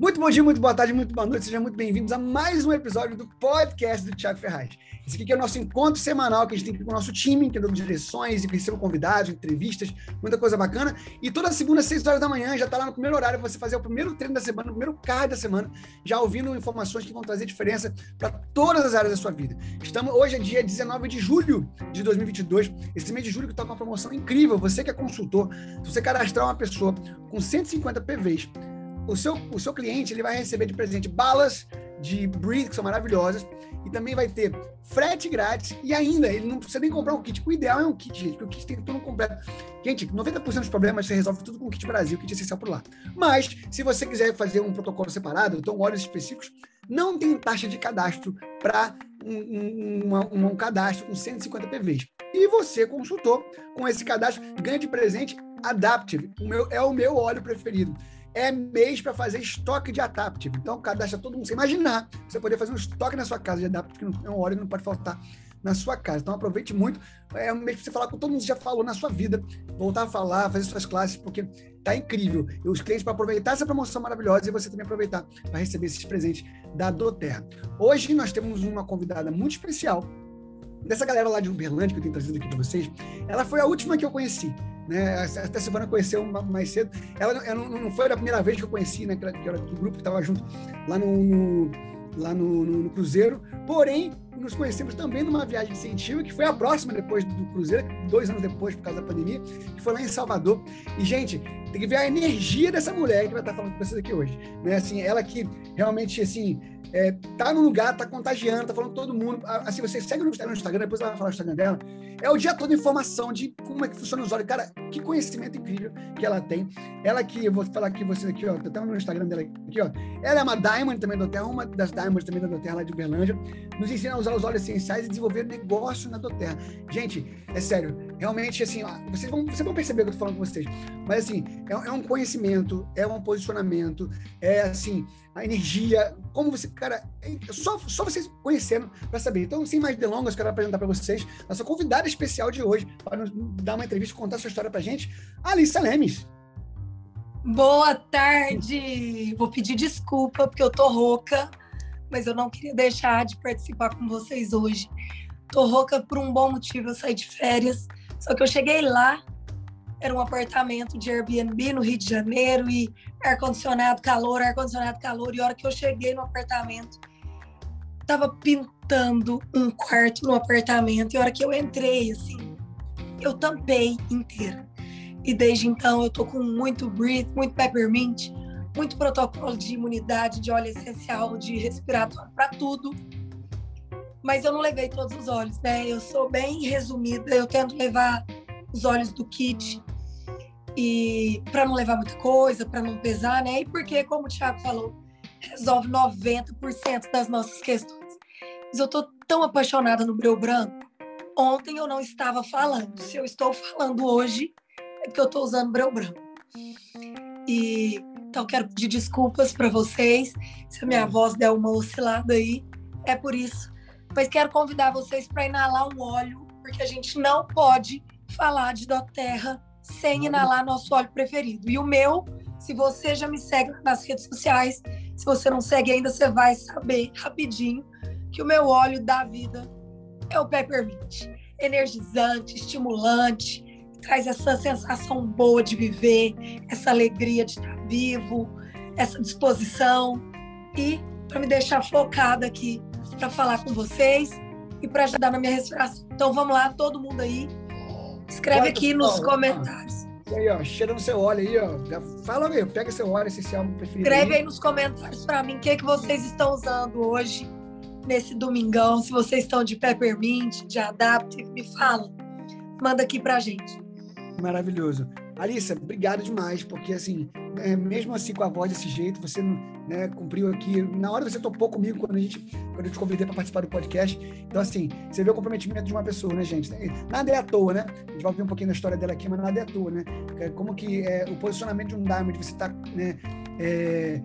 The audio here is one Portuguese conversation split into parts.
Muito bom dia, muito boa tarde, muito boa noite. Sejam muito bem-vindos a mais um episódio do podcast do Thiago Ferraz. Esse aqui é o nosso encontro semanal que a gente tem com o nosso time, que é dando direções e recebo convidados, entrevistas, muita coisa bacana. E toda segunda, às 6 horas da manhã, já está lá no primeiro horário para você fazer o primeiro treino da semana, o primeiro card da semana, já ouvindo informações que vão trazer diferença para todas as áreas da sua vida. Estamos hoje é dia 19 de julho de 2022. Esse mês de julho que está com uma promoção incrível. Você que é consultor, se você cadastrar uma pessoa com 150 PVs, o seu, o seu cliente ele vai receber de presente balas de Breathe, que são maravilhosas, e também vai ter frete grátis, e ainda, ele não precisa nem comprar um kit. O ideal é um kit, gente, porque o kit tem tudo completo. Gente, 90% dos problemas você resolve tudo com o kit Brasil, o kit essencial por lá. Mas, se você quiser fazer um protocolo separado, então óleos específicos, não tem taxa de cadastro para um, um, um, um, cadastro com 150 PVs. E você, consultor, com esse cadastro, ganha de presente Adaptive, o meu, é o meu óleo preferido é mês para fazer estoque de Adaptive. Então, cadastra todo mundo. Você imaginar, você poder fazer um estoque na sua casa de Adaptive, que é um óleo que não pode faltar na sua casa. Então, aproveite muito. É um mês para você falar com todo mundo que já falou na sua vida, voltar a falar, fazer suas classes, porque tá incrível. E os clientes para aproveitar essa promoção maravilhosa e você também aproveitar para receber esses presentes da Doterra. Hoje nós temos uma convidada muito especial dessa galera lá de Uberlândia que eu tenho trazido aqui para vocês. Ela foi a última que eu conheci né? Até a Silvana conheceu mais cedo. Ela, ela não, foi a primeira vez que eu conheci, né? Que, era, que era do grupo que estava junto lá no, no lá no, no, no, Cruzeiro. Porém, nos conhecemos também numa viagem científica, que foi a próxima depois do Cruzeiro, dois anos depois, por causa da pandemia, que foi lá em Salvador. E, gente, tem que ver a energia dessa mulher que vai estar falando com vocês aqui hoje. Né? Assim, ela que realmente, assim, é, tá no lugar, tá contagiando, tá falando todo mundo. Assim, você segue no Instagram, depois ela vai falar o Instagram dela. É o dia todo informação de como é que funciona os olhos. Cara, que conhecimento incrível que ela tem. Ela que, eu vou falar aqui vocês aqui, ó, tá no Instagram dela aqui, ó. Ela é uma Diamond também da Doterra, uma das Diamonds também da Doterra lá de Uberlândia. Nos ensina a usar os óleos essenciais e desenvolver negócio na Doterra. Gente, é sério, realmente, assim, ó, vocês, vão, vocês vão perceber o que eu tô falando com vocês. Mas, assim, é, é um conhecimento, é um posicionamento, é, assim, a energia, como você, cara, é só, só vocês conhecendo para saber. Então, sem mais delongas, quero apresentar para vocês a sua convidada especial de hoje para nos dar uma entrevista, contar sua história para gente, Alissa Lemes. Boa tarde! Vou pedir desculpa porque eu tô rouca, mas eu não queria deixar de participar com vocês hoje. Tô rouca por um bom motivo, eu saí de férias, só que eu cheguei lá, era um apartamento de Airbnb no Rio de Janeiro e ar-condicionado, calor, ar-condicionado, calor. E a hora que eu cheguei no apartamento, tava pintando um quarto no apartamento. E a hora que eu entrei, assim, eu tampei inteira. E desde então eu tô com muito breathe, muito peppermint, muito protocolo de imunidade, de óleo essencial, de respiratório, para tudo. Mas eu não levei todos os óleos, né? Eu sou bem resumida, eu tento levar os óleos do kit e para não levar muita coisa, para não pesar, né? E porque, como o Thiago falou, resolve 90% das nossas questões. Mas eu tô tão apaixonada no breu branco. Ontem eu não estava falando. Se eu estou falando hoje, é porque eu estou usando breu branco. E então quero pedir desculpas para vocês se a minha voz der uma oscilada aí. É por isso. Mas quero convidar vocês para inalar um óleo, porque a gente não pode falar de doTERRA sem inalar nosso óleo preferido. E o meu, se você já me segue nas redes sociais, se você não segue ainda, você vai saber rapidinho que o meu óleo da vida é o Peppermint. Energizante, estimulante, traz essa sensação boa de viver, essa alegria de estar vivo, essa disposição e para me deixar focada aqui para falar com vocês e para ajudar na minha respiração. Então vamos lá, todo mundo aí, Escreve aqui nos comentários. Aí, ó, cheira no seu óleo aí, ó. Já fala aí, pega seu óleo essencial preferido. Escreve aí nos comentários para mim o que, é que vocês estão usando hoje, nesse domingão. Se vocês estão de peppermint, de adaptive, me fala. Manda aqui pra gente. Maravilhoso. Alissa, obrigado demais, porque assim, é, mesmo assim com a voz desse jeito, você né, cumpriu aqui. Na hora você topou comigo quando a gente, quando eu te convidei para participar do podcast. Então, assim, você vê o comprometimento de uma pessoa, né, gente? Nada é à toa, né? A gente vai ver um pouquinho da história dela aqui, mas nada é à toa, né? Como que é, o posicionamento de um Diamond, você está né, é,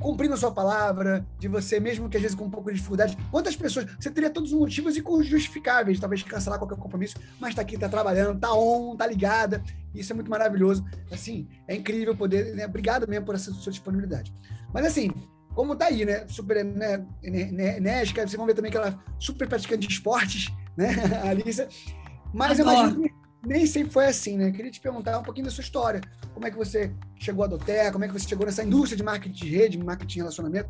cumprindo a sua palavra, de você, mesmo que às vezes com um pouco de dificuldade. Quantas pessoas. Você teria todos os motivos e justificáveis, talvez cancelar qualquer compromisso, mas está aqui, está trabalhando, está on, está ligada. Isso é muito maravilhoso. Assim, é incrível poder. Né? Obrigado mesmo por essa sua disponibilidade. Mas assim, como tá aí, né? Super né, enérgica, vocês vão ver também que ela é super praticante de esportes, né, Alissa? Mas Adoro. eu imagino nem sempre foi assim, né? Queria te perguntar um pouquinho da sua história. Como é que você chegou à Doterra? Como é que você chegou nessa indústria de marketing de rede, marketing de relacionamento?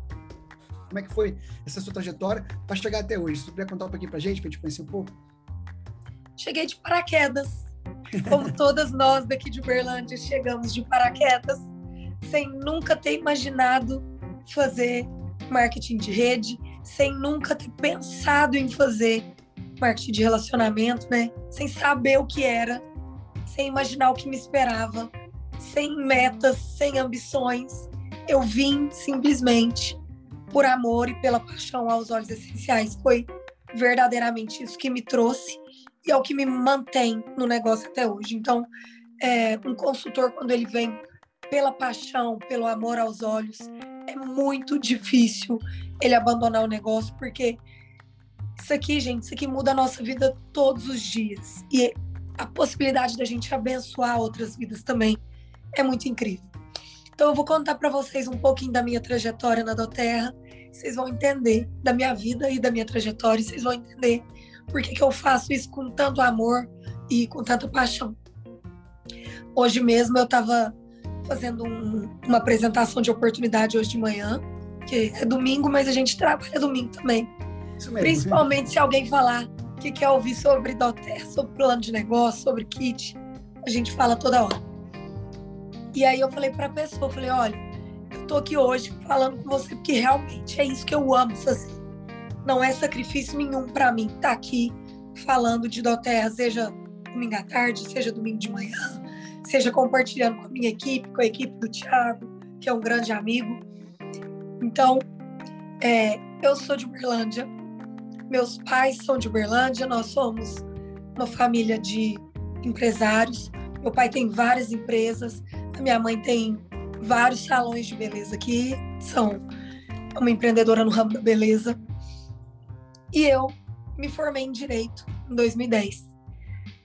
Como é que foi essa sua trajetória para chegar até hoje? Você puder contar um pouquinho para gente, para a gente conhecer um pouco. Cheguei de paraquedas. Como todas nós daqui de Uberlândia chegamos de paraquedas, sem nunca ter imaginado fazer marketing de rede, sem nunca ter pensado em fazer marketing de relacionamento, né? Sem saber o que era, sem imaginar o que me esperava, sem metas, sem ambições. Eu vim simplesmente por amor e pela paixão aos olhos essenciais. Foi verdadeiramente isso que me trouxe e é o que me mantém no negócio até hoje. Então, é, um consultor, quando ele vem pela paixão, pelo amor aos olhos, é muito difícil ele abandonar o negócio, porque isso aqui, gente, isso aqui muda a nossa vida todos os dias. E a possibilidade da gente abençoar outras vidas também é muito incrível. Então eu vou contar para vocês um pouquinho da minha trajetória na Doterra. Vocês vão entender da minha vida e da minha trajetória. Vocês vão entender por que, que eu faço isso com tanto amor e com tanta paixão. Hoje mesmo eu estava fazendo um, uma apresentação de oportunidade hoje de manhã, que é domingo, mas a gente trabalha domingo também. Principalmente se alguém falar que quer ouvir sobre Doter, sobre plano de negócio, sobre kit, a gente fala toda hora. E aí eu falei para a pessoa, falei, olha, eu tô aqui hoje falando com você porque realmente é isso que eu amo fazer. Não é sacrifício nenhum para mim estar tá aqui falando de Doterra, seja domingo à tarde, seja domingo de manhã, seja compartilhando com a minha equipe, com a equipe do Thiago, que é um grande amigo. Então, é, eu sou de Uberlândia, meus pais são de Uberlândia, nós somos uma família de empresários. Meu pai tem várias empresas, a minha mãe tem vários salões de beleza aqui, são uma empreendedora no ramo da beleza. E eu me formei em direito em 2010.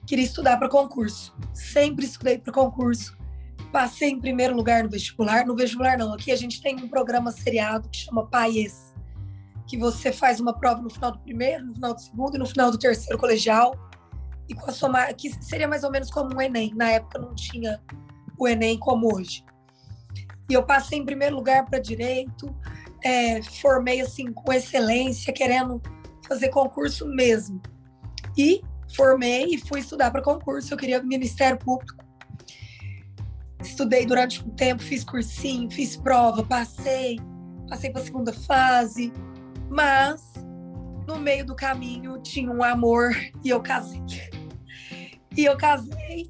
Queria estudar para concurso. Sempre estudei para concurso. Passei em primeiro lugar no vestibular. No vestibular não, aqui a gente tem um programa seriado que chama PAIES, que você faz uma prova no final do primeiro, no final do segundo e no final do terceiro colegial. E com a sua que seria mais ou menos como um ENEM. Na época não tinha o Enem como hoje. E eu passei em primeiro lugar para direito, é, formei assim com excelência, querendo fazer concurso mesmo. E formei e fui estudar para concurso. Eu queria Ministério Público. Estudei durante um tempo, fiz cursinho, fiz prova, passei, passei para a segunda fase, mas no meio do caminho tinha um amor e eu casei. E eu casei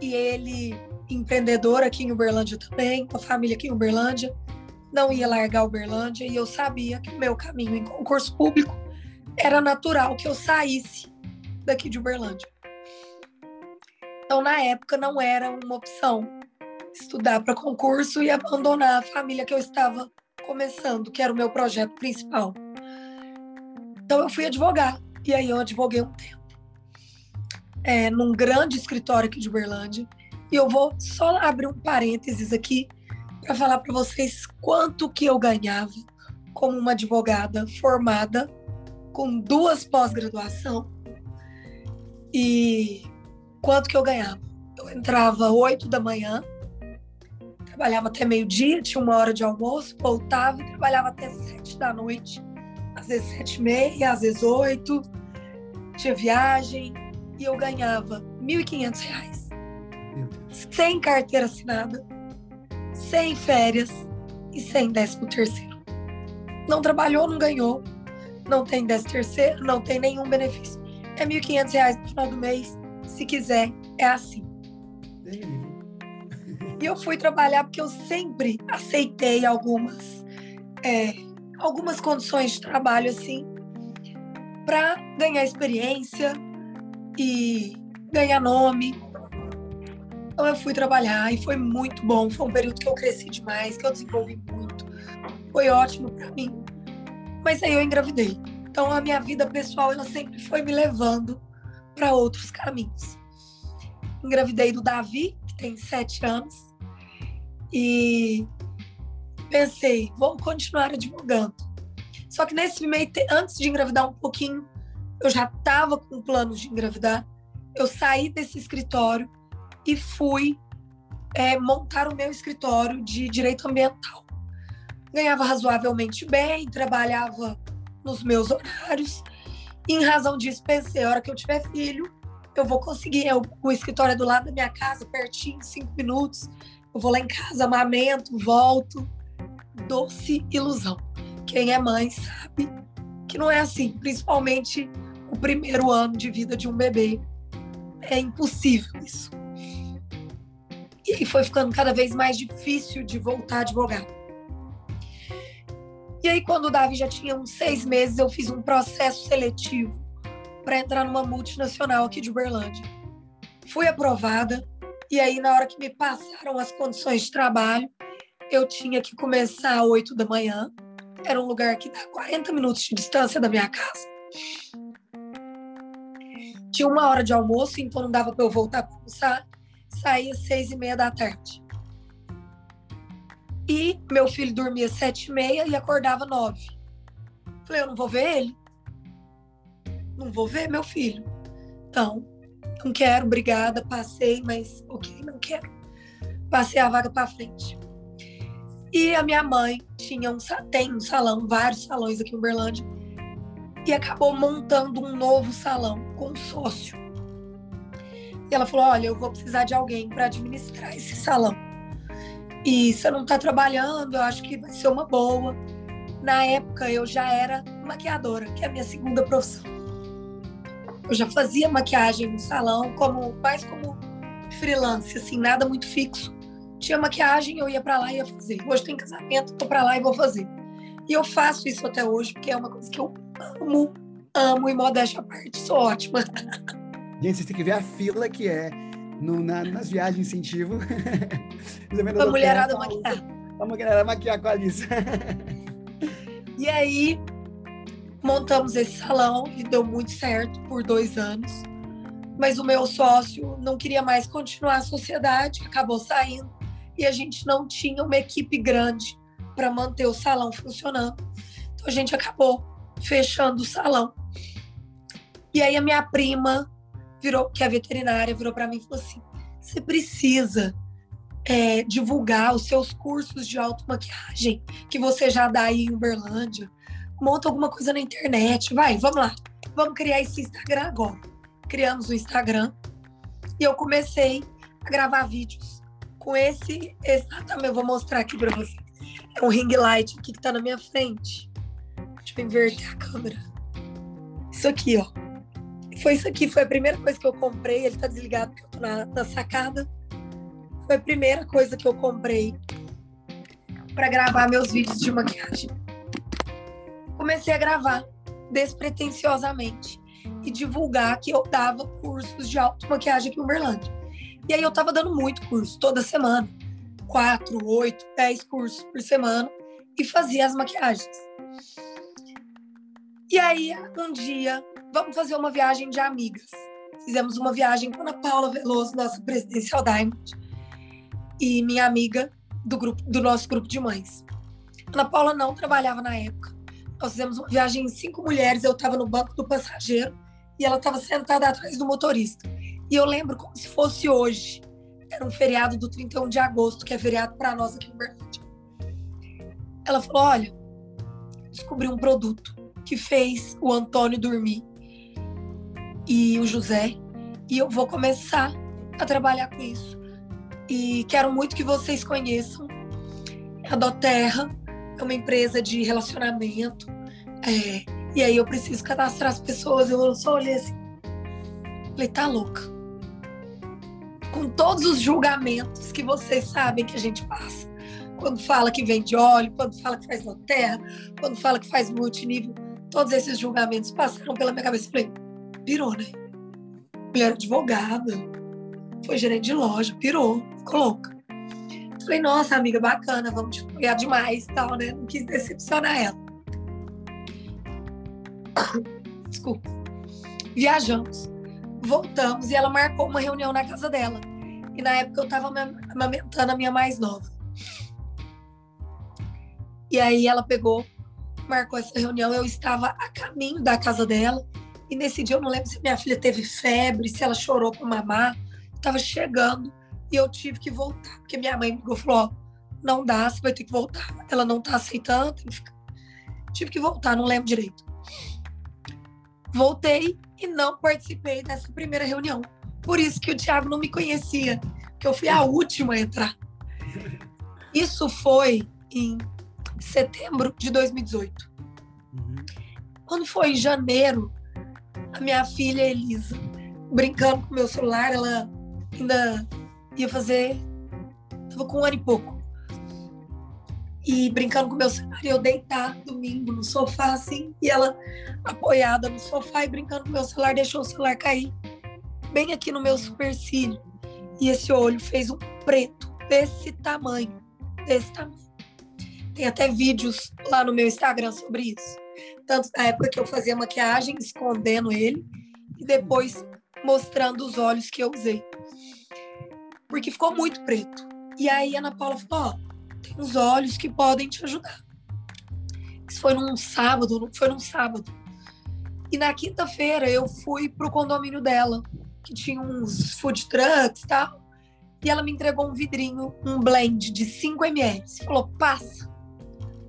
e ele empreendedor aqui em Uberlândia também, com a família aqui em Uberlândia, não ia largar Uberlândia e eu sabia que o meu caminho em concurso público era natural que eu saísse daqui de Uberlândia. Então, na época, não era uma opção estudar para concurso e abandonar a família que eu estava começando, que era o meu projeto principal. Então, eu fui advogar. E aí, eu advoguei um tempo. É, num grande escritório aqui de Uberlândia. E eu vou só abrir um parênteses aqui para falar para vocês quanto que eu ganhava como uma advogada formada com duas pós-graduação e quanto que eu ganhava. Eu entrava oito da manhã, trabalhava até meio-dia, tinha uma hora de almoço, voltava e trabalhava até sete da noite, às vezes sete e meia, às vezes oito, tinha viagem e eu ganhava R$ 1.500 sem carteira assinada, sem férias e sem décimo terceiro. Não trabalhou, não ganhou, não tem décimo terceiro, não tem nenhum benefício. É R$ 1.500 no final do mês, se quiser, é assim. E eu fui trabalhar porque eu sempre aceitei algumas, é, algumas condições de trabalho assim, para ganhar experiência e ganhar nome, então eu fui trabalhar e foi muito bom. Foi um período que eu cresci demais, que eu desenvolvi muito. Foi ótimo para mim. Mas aí eu engravidei. Então a minha vida pessoal ela sempre foi me levando para outros caminhos. Engravidei do Davi, que tem sete anos. E pensei, vou continuar advogando. Só que nesse meio, antes de engravidar um pouquinho, eu já estava com planos de engravidar. Eu saí desse escritório e fui é, montar o meu escritório de direito ambiental. Ganhava razoavelmente bem, trabalhava nos meus horários. E, em razão disso, pensei: a hora que eu tiver filho, eu vou conseguir. Eu, o escritório é do lado da minha casa, pertinho, cinco minutos. Eu vou lá em casa, amamento, volto. Doce ilusão. Quem é mãe sabe que não é assim, principalmente o primeiro ano de vida de um bebê. É impossível isso. E aí foi ficando cada vez mais difícil de voltar a advogar. E aí, quando o Davi já tinha uns seis meses, eu fiz um processo seletivo para entrar numa multinacional aqui de Uberlândia. Fui aprovada, e aí, na hora que me passaram as condições de trabalho, eu tinha que começar às 8 da manhã. Era um lugar que dá 40 minutos de distância da minha casa. Tinha uma hora de almoço, então não dava para eu voltar para almoçar saía às seis e meia da tarde. E meu filho dormia sete e meia e acordava nove. Falei, eu não vou ver ele. Não vou ver meu filho. Então, não quero, obrigada, passei, mas ok, não quero. Passei a vaga para frente. E a minha mãe tinha um, tem um salão, vários salões aqui em Uberlândia, e acabou montando um novo salão com sócio. E ela falou: Olha, eu vou precisar de alguém para administrar esse salão. E você não está trabalhando, eu acho que vai ser uma boa. Na época eu já era maquiadora, que é a minha segunda profissão. Eu já fazia maquiagem no salão, como mais como freelance, assim, nada muito fixo. Tinha maquiagem, eu ia para lá e ia fazer. Hoje tem casamento, tô para lá e vou fazer. E eu faço isso até hoje, porque é uma coisa que eu amo, amo e modéstia à parte, sou ótima. Gente, vocês têm que ver a fila que é no, na, nas viagens incentivo. a mulherada maquiar. A mulherada maquiar com a Alice. e aí, montamos esse salão e deu muito certo por dois anos. Mas o meu sócio não queria mais continuar a sociedade, acabou saindo. E a gente não tinha uma equipe grande para manter o salão funcionando. Então a gente acabou fechando o salão. E aí a minha prima virou, que é veterinária, virou para mim e falou assim: você precisa é, divulgar os seus cursos de automaquiagem que você já dá aí em Uberlândia. Monta alguma coisa na internet, vai, vamos lá. Vamos criar esse Instagram agora. Criamos o Instagram e eu comecei a gravar vídeos com esse exatamente. Eu vou mostrar aqui para você. É um ring light aqui que tá na minha frente. Deixa eu inverter a câmera. Isso aqui, ó. Foi isso aqui, foi a primeira coisa que eu comprei. Ele tá desligado porque eu tô na, na sacada. Foi a primeira coisa que eu comprei para gravar meus vídeos de maquiagem. Comecei a gravar despretensiosamente e divulgar que eu dava cursos de automaquiagem aqui em Uberlândia. E aí eu tava dando muito curso, toda semana. Quatro, oito, dez cursos por semana. E fazia as maquiagens. E aí, um dia, vamos fazer uma viagem de amigas. Fizemos uma viagem com a Paula Veloso, nossa presidencial Diamond, e minha amiga do grupo do nosso grupo de mães. Ana Paula não trabalhava na época. Nós fizemos uma viagem em cinco mulheres, eu estava no banco do passageiro e ela estava sentada atrás do motorista. E eu lembro como se fosse hoje. Era um feriado do 31 de agosto, que é feriado para nós aqui em Berlândia. Ela falou: Olha, descobri um produto que fez o Antônio dormir e o José, e eu vou começar a trabalhar com isso. E quero muito que vocês conheçam a Doterra, é uma empresa de relacionamento. É, e aí eu preciso cadastrar as pessoas. Eu só olhei assim. Falei, tá louca. Com todos os julgamentos que vocês sabem que a gente passa. Quando fala que vende óleo, quando fala que faz Doterra, quando fala que faz multinível todos esses julgamentos passaram pela minha cabeça. Falei, pirou, né? Mulher advogada, foi gerente de loja, pirou, ficou louca. Falei, nossa, amiga, bacana, vamos te apoiar demais tal, né? Não quis decepcionar ela. Desculpa. Viajamos, voltamos e ela marcou uma reunião na casa dela. E na época eu tava amamentando a minha mais nova. E aí ela pegou, marcou essa reunião. Eu estava a caminho da casa dela. E nesse dia eu não lembro se minha filha teve febre, se ela chorou com mamar. Tava chegando e eu tive que voltar, porque minha mãe me ligou e falou: ó, não dá, você vai ter que voltar. Ela não tá aceitando, tive que voltar, não lembro direito. Voltei e não participei dessa primeira reunião. Por isso que o Thiago não me conhecia, que eu fui a última a entrar. Isso foi em setembro de 2018. Uhum. Quando foi em janeiro, a minha filha Elisa, brincando com meu celular, ela ainda ia fazer. Tava com um ano e pouco. E brincando com meu celular, eu deitar domingo no sofá, assim, e ela apoiada no sofá e brincando com meu celular, deixou o celular cair bem aqui no meu supercílio. E esse olho fez um preto desse tamanho, desse tamanho. Tem até vídeos lá no meu Instagram sobre isso. Tanto na época que eu fazia maquiagem, escondendo ele, e depois mostrando os olhos que eu usei. Porque ficou muito preto. E aí a Ana Paula falou: Ó, tem uns olhos que podem te ajudar. Isso foi num sábado, foi num sábado. E na quinta-feira eu fui pro condomínio dela, que tinha uns food trucks e tal. E ela me entregou um vidrinho, um blend de 5 ml. Falou: passa,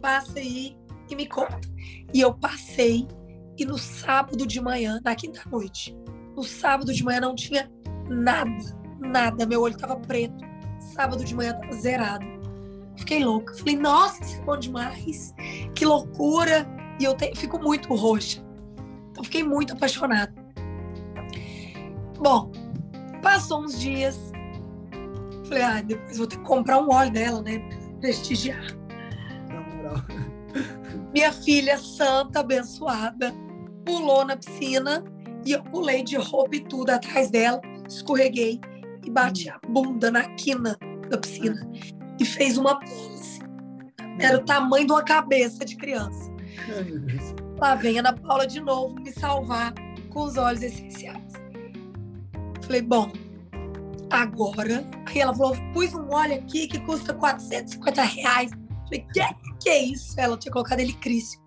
passa aí e me conta. E eu passei, e no sábado de manhã, na quinta-noite, no sábado de manhã não tinha nada, nada. Meu olho tava preto. Sábado de manhã tava zerado. Fiquei louca. Falei, nossa, isso é bom demais. Que loucura. E eu te, fico muito roxa. Então fiquei muito apaixonada. Bom, passou uns dias. Falei, ah, depois vou ter que comprar um óleo dela, né? Prestigiar. Minha filha santa, abençoada, pulou na piscina e eu pulei de roupa e tudo atrás dela, escorreguei e bati a bunda na quina da piscina e fez uma pose. Era o tamanho de uma cabeça de criança. Lá vem a Ana Paula de novo me salvar com os olhos essenciais. Falei, bom, agora. Aí ela falou: pus um óleo aqui que custa 450 reais. Falei, que, que é isso? Ela tinha colocado ele crício.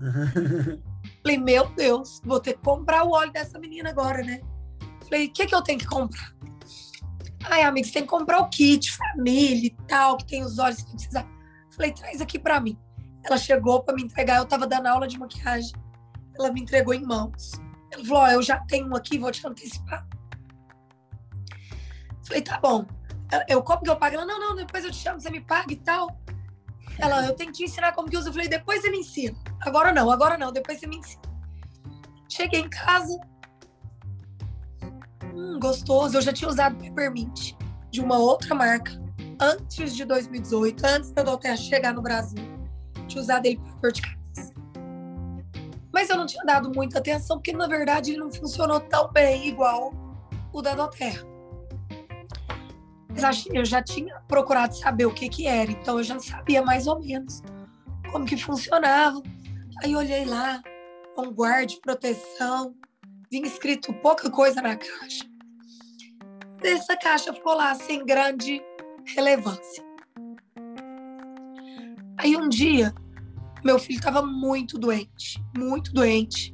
Falei, meu Deus, vou ter que comprar o óleo dessa menina agora, né? Falei, o que, que eu tenho que comprar? Ai, amiga, você tem que comprar o kit, família e tal, que tem os olhos que precisa. Falei, traz aqui pra mim. Ela chegou para me entregar, eu tava dando aula de maquiagem. Ela me entregou em mãos. Ela falou: oh, eu já tenho um aqui, vou te antecipar. Falei, tá bom. Eu, como que eu pago? Ela, não, não, depois eu te chamo, você me paga e tal. Ela, eu tenho que te ensinar como que usa. Eu falei, depois você me ensina. Agora não, agora não, depois você me ensina. Cheguei em casa. Hum, gostoso. Eu já tinha usado Peppermint de uma outra marca antes de 2018, antes da Doterra chegar no Brasil. Tinha usado ele para dor de cabeça. Mas eu não tinha dado muita atenção, porque na verdade ele não funcionou tão bem igual o da Doterra eu já tinha procurado saber o que que era, então eu já sabia mais ou menos como que funcionava. Aí olhei lá, guarde, proteção, vinha escrito pouca coisa na caixa. Essa caixa ficou lá sem grande relevância. Aí um dia, meu filho estava muito doente, muito doente.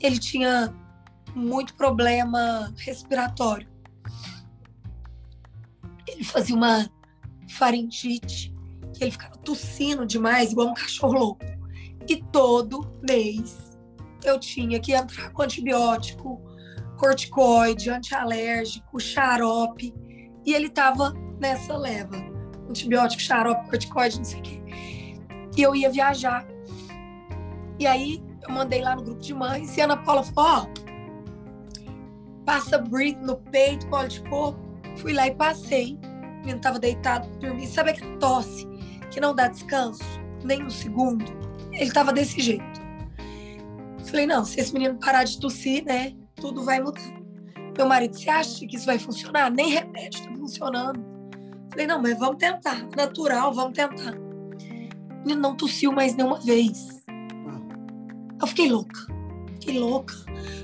Ele tinha muito problema respiratório ele fazia uma faringite, que ele ficava tossindo demais, igual um cachorro louco. E todo mês eu tinha que entrar com antibiótico, corticoide, antialérgico, xarope. E ele tava nessa leva. Antibiótico, xarope, corticoide, não sei o quê. E eu ia viajar. E aí eu mandei lá no grupo de mães e a Ana Paula falou: ó, passa breathe no peito, pode de corpo. Fui lá e passei. O menino estava deitado, dormindo. Sabe aquela tosse que não dá descanso? Nem um segundo. Ele estava desse jeito. Falei, não, se esse menino parar de tossir, né, tudo vai mudar. Meu marido, você acha que isso vai funcionar? Nem remédio está funcionando. Falei, não, mas vamos tentar. Natural, vamos tentar. Menino não tossiu mais nenhuma vez. Eu fiquei louca. Fiquei louca.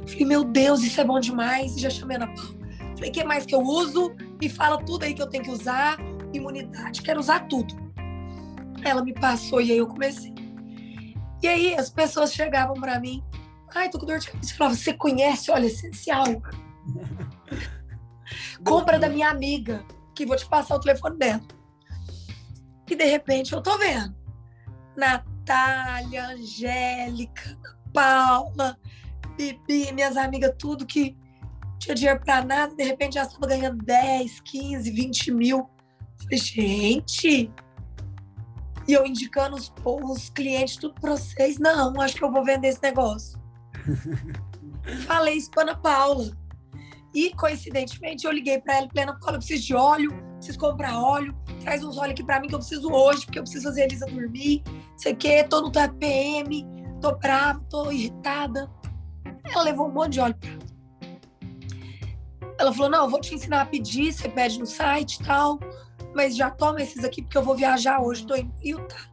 Falei, meu Deus, isso é bom demais. E já chamei a Ana Paula. Falei, o que mais que eu uso? Me fala tudo aí que eu tenho que usar, imunidade, quero usar tudo. Ela me passou e aí eu comecei. E aí as pessoas chegavam para mim, ai, tô com dor de cabeça. Eu falava, você conhece óleo essencial? Compra da minha amiga, que vou te passar o telefone dela. E de repente eu tô vendo. Natália, Angélica, Paula, Bibi, minhas amigas, tudo que tinha dinheiro pra nada, de repente já estava ganhando 10, 15, 20 mil. Falei, gente. E eu indicando os, os clientes, tudo pra vocês. Não, acho que eu vou vender esse negócio. Falei isso pra Ana Paula. E, coincidentemente, eu liguei para ela e falei, Ana Paula, eu preciso de óleo, preciso comprar óleo, traz uns óleos aqui para mim que eu preciso hoje, porque eu preciso fazer a Elisa dormir, sei o quê, tô no TPM, tô brava, tô irritada. Ela levou um monte de óleo pra ela. Ela falou, não, eu vou te ensinar a pedir, você pede no site e tal, mas já toma esses aqui porque eu vou viajar hoje, tô em Utah.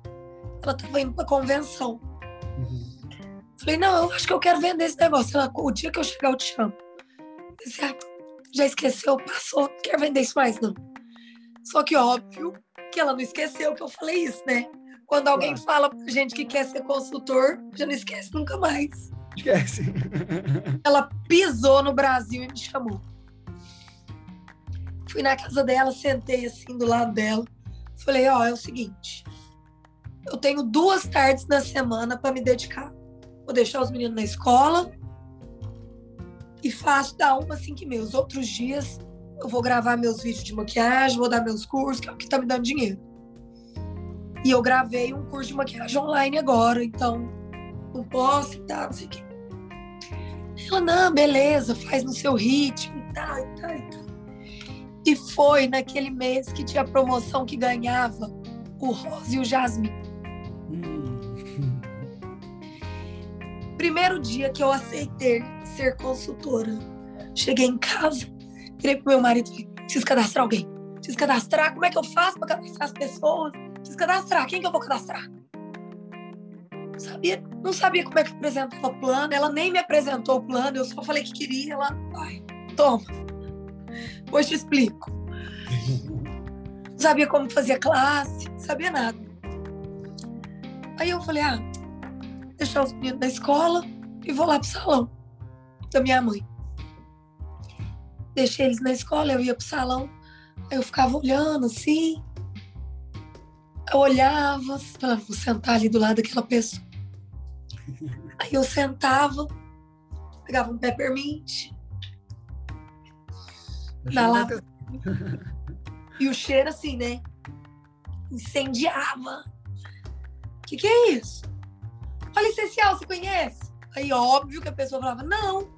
Ela tava indo pra convenção. Uhum. Falei, não, eu acho que eu quero vender esse negócio. Ela, o dia que eu chegar, eu te chamo. Disse, ah, já esqueceu, passou, não quer vender isso mais, não. Só que óbvio que ela não esqueceu que eu falei isso, né? Quando alguém claro. fala pra gente que quer ser consultor, já não esquece nunca mais. Esquece. ela pisou no Brasil e me chamou. Fui na casa dela, sentei assim do lado dela. Falei, ó, oh, é o seguinte. Eu tenho duas tardes na semana para me dedicar. Vou deixar os meninos na escola e faço da uma assim que meus outros dias eu vou gravar meus vídeos de maquiagem, vou dar meus cursos, que é o que tá me dando dinheiro. E eu gravei um curso de maquiagem online agora, então não posso e tal, não sei o quê. Ela, não, beleza, faz no seu ritmo e tal, e tal, e tal. E foi naquele mês que tinha promoção que ganhava o rosa e o jasmim. Primeiro dia que eu aceitei ser consultora. Cheguei em casa, virei pro meu marido e falei, preciso cadastrar alguém. Preciso cadastrar, como é que eu faço para cadastrar as pessoas? Preciso cadastrar, quem que eu vou cadastrar? Não sabia, não sabia como é que apresentava o plano, ela nem me apresentou o plano, eu só falei que queria, ela, vai, toma, hoje te explico. Não sabia como fazia classe, não sabia nada. Aí eu falei, ah, deixar os meninos na escola e vou lá pro salão da minha mãe. Deixei eles na escola, eu ia pro salão, aí eu ficava olhando assim. Eu olhava, falava, vou sentar ali do lado daquela pessoa. Aí eu sentava, pegava um peppermint, na lata. E o cheiro assim, né? Incendiava. O que, que é isso? Olha essencial, você conhece? Aí, óbvio que a pessoa falava, não,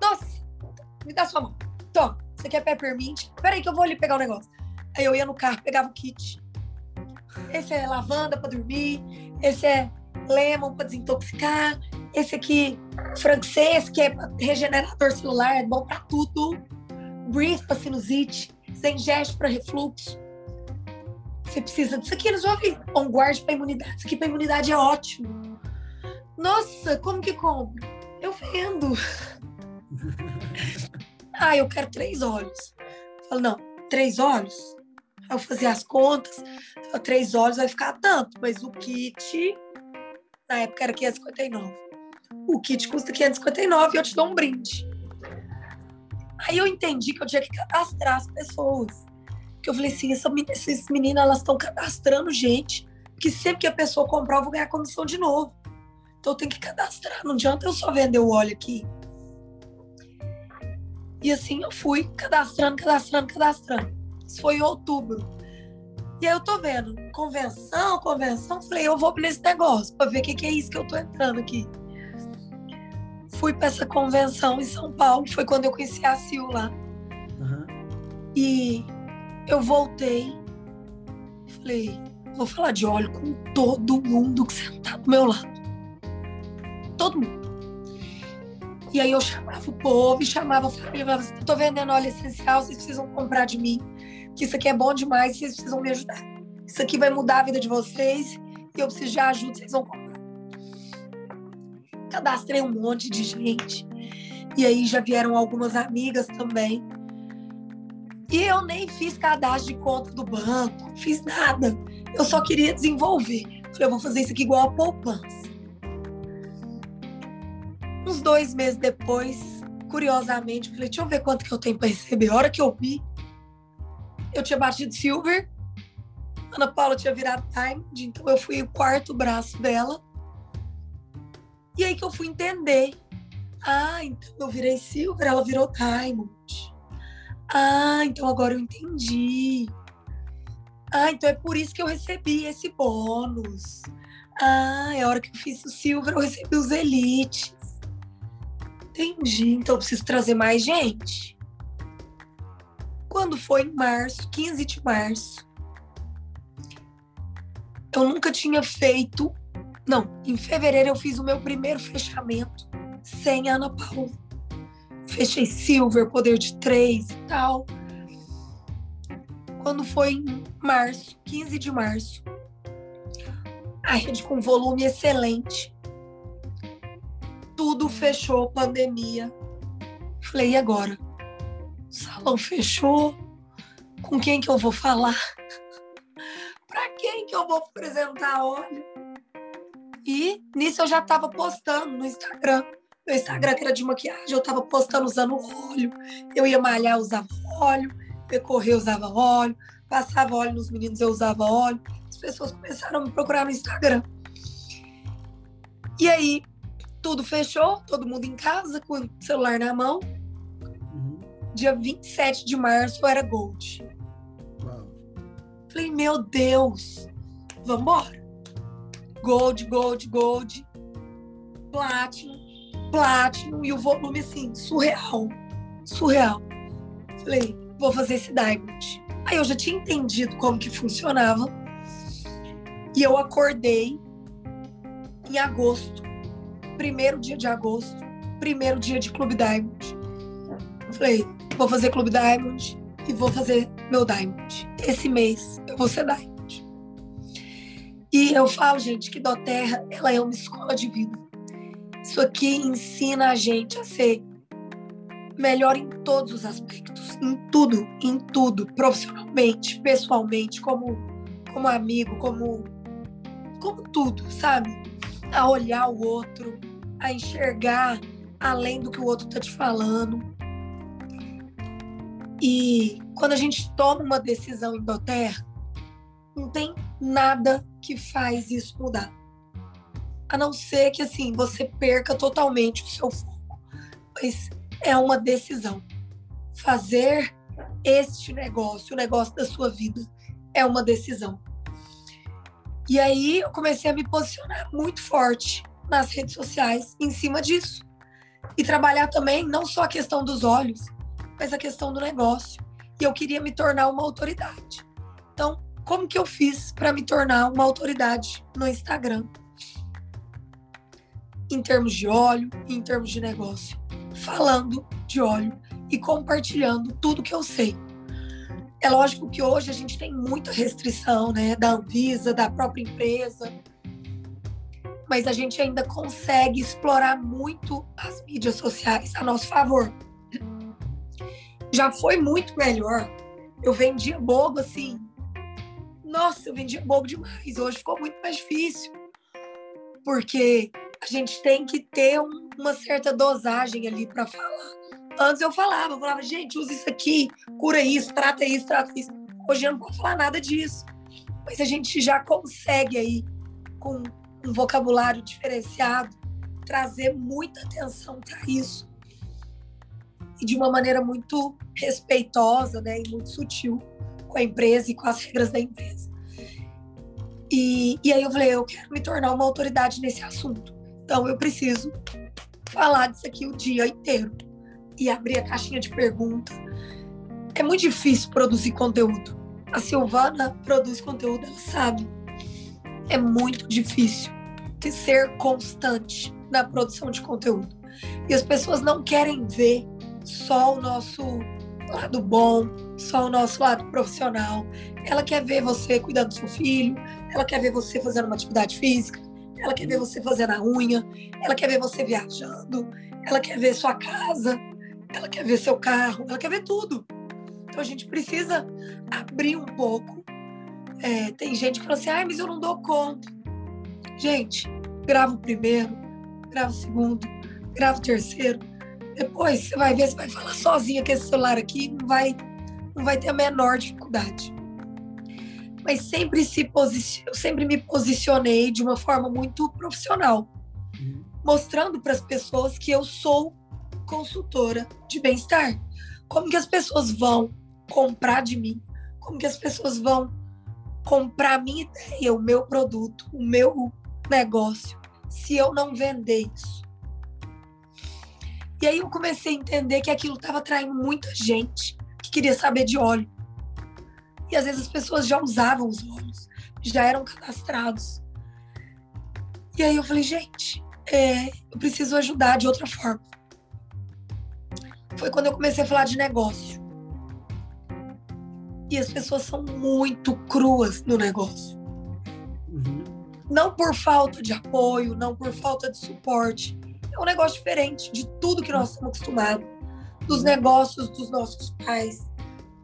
nossa, me dá sua mão. Toma, você quer peppermint? Peraí que eu vou ali pegar o um negócio. Aí eu ia no carro, pegava o kit. Esse é lavanda para dormir, esse é lemon para desintoxicar, esse aqui francês, que é regenerador celular, é bom para tudo. Breathe para sinusite, Zengest para refluxo. Você precisa disso aqui, eles vão ouvir. On guard para imunidade. Isso aqui para imunidade é ótimo. Nossa, como que compro? Eu vendo. ah, eu quero três olhos. Eu falo, não, três olhos? Aí eu fazia as contas, três olhos vai ficar tanto, mas o kit, na época era 559. O kit custa 559 e eu te dou um brinde. Aí eu entendi que eu tinha que cadastrar as pessoas. Que eu falei assim, essa, essas meninas, elas estão cadastrando gente, que sempre que a pessoa comprar, eu vou ganhar comissão de novo. Então eu tenho que cadastrar, não adianta eu só vender o óleo aqui. E assim eu fui cadastrando, cadastrando, cadastrando. Isso foi em outubro. E aí eu tô vendo, convenção, convenção. Falei, eu vou nesse negócio para ver o que, que, é isso que eu tô entrando aqui. Fui para essa convenção em São Paulo, foi quando eu conheci a Sil lá. Uhum. E eu voltei, falei, vou falar de óleo com todo mundo que senta do meu lado. Todo mundo. E aí eu chamava o povo, chamava falava tô vendendo óleo essencial, vocês precisam comprar de mim, que isso aqui é bom demais, vocês precisam me ajudar. Isso aqui vai mudar a vida de vocês e eu preciso de ajuda, vocês vão comprar. Cadastrei um monte de gente. E aí já vieram algumas amigas também. E eu nem fiz cadastro de conta do banco, fiz nada. Eu só queria desenvolver. Falei, eu vou fazer isso aqui igual a poupança. Uns dois meses depois, curiosamente, eu falei, deixa eu ver quanto que eu tenho para receber. A hora que eu vi, eu tinha batido silver, Ana Paula tinha virado diamond, então eu fui o quarto braço dela. E aí que eu fui entender. Ah, então eu virei silver, ela virou diamond. Ah, então agora eu entendi. Ah, então é por isso que eu recebi esse bônus. Ah, é a hora que eu fiz o silver, eu recebi os elites. Entendi, então eu preciso trazer mais gente. Quando foi em março, 15 de março, eu nunca tinha feito. Não, em fevereiro eu fiz o meu primeiro fechamento sem Ana Paula. Fechei Silver, poder de três e tal. Quando foi em março, 15 de março, a rede com volume excelente. Tudo fechou, pandemia. Falei, e agora? O salão fechou. Com quem que eu vou falar? para quem que eu vou apresentar óleo? E nisso eu já estava postando no Instagram. Meu Instagram que era de maquiagem, eu estava postando usando óleo. Eu ia malhar, usava óleo. Ia correr, usava óleo. Passava óleo nos meninos, eu usava óleo. As pessoas começaram a me procurar no Instagram. E aí, tudo fechou, todo mundo em casa, com o celular na mão. Uhum. Dia 27 de março era Gold. Falei, meu Deus, vamos embora. Gold, gold, gold, platinum, platinum e o volume assim, surreal, surreal. Falei, vou fazer esse diamond. Aí eu já tinha entendido como que funcionava e eu acordei em agosto, primeiro dia de agosto, primeiro dia de Clube Diamond. Falei, vou fazer Clube Diamond, e vou fazer meu Diamond. Esse mês eu vou ser Diamond. E eu falo, gente, que Doterra ela é uma escola de vida. Isso aqui ensina a gente a ser melhor em todos os aspectos, em tudo, em tudo, profissionalmente, pessoalmente, como como amigo, como como tudo, sabe? A olhar o outro, a enxergar além do que o outro tá te falando, e quando a gente toma uma decisão em Doterra, não tem nada que faz isso mudar. A não ser que assim você perca totalmente o seu foco. Mas é uma decisão. Fazer este negócio, o negócio da sua vida, é uma decisão. E aí eu comecei a me posicionar muito forte nas redes sociais em cima disso. E trabalhar também não só a questão dos olhos, mas a questão do negócio. E eu queria me tornar uma autoridade. Então, como que eu fiz para me tornar uma autoridade no Instagram? Em termos de óleo, em termos de negócio. Falando de óleo e compartilhando tudo que eu sei. É lógico que hoje a gente tem muita restrição, né, da Anvisa, da própria empresa, mas a gente ainda consegue explorar muito as mídias sociais a nosso favor já foi muito melhor. Eu vendia bobo assim. Nossa, eu vendia bobo demais. Hoje ficou muito mais difícil. Porque a gente tem que ter um, uma certa dosagem ali para falar. Antes eu falava, eu falava, gente, usa isso aqui, cura isso, trata isso, trata isso. Hoje eu não posso falar nada disso. Mas a gente já consegue aí, com um vocabulário diferenciado, trazer muita atenção para isso e de uma maneira muito respeitosa né, e muito sutil com a empresa e com as regras da empresa. E, e aí eu falei, eu quero me tornar uma autoridade nesse assunto. Então eu preciso falar disso aqui o dia inteiro e abrir a caixinha de pergunta. É muito difícil produzir conteúdo. A Silvana produz conteúdo, ela sabe. É muito difícil de ser constante na produção de conteúdo. E as pessoas não querem ver só o nosso lado bom, só o nosso lado profissional. Ela quer ver você cuidando do seu filho, ela quer ver você fazendo uma atividade física, ela quer ver você fazendo a unha, ela quer ver você viajando, ela quer ver sua casa, ela quer ver seu carro, ela quer ver tudo. Então a gente precisa abrir um pouco. É, tem gente que fala assim, ai, mas eu não dou conta. Gente, grava o primeiro, grava o segundo, grava o terceiro. Depois você vai ver, você vai falar sozinha com esse celular aqui, não vai, não vai ter a menor dificuldade. Mas sempre se posicion... sempre me posicionei de uma forma muito profissional, uhum. mostrando para as pessoas que eu sou consultora de bem-estar. Como que as pessoas vão comprar de mim? Como que as pessoas vão comprar a minha ideia, o meu produto, o meu negócio, se eu não vender isso? E aí eu comecei a entender que aquilo estava atraindo muita gente que queria saber de óleo. E às vezes as pessoas já usavam os óleos, já eram cadastrados. E aí eu falei, gente, é, eu preciso ajudar de outra forma foi quando eu comecei a falar de negócio. E as pessoas são muito cruas no negócio. Uhum. Não por falta de apoio, não por falta de suporte. É um negócio diferente de tudo que nós estamos acostumados. Dos negócios dos nossos pais,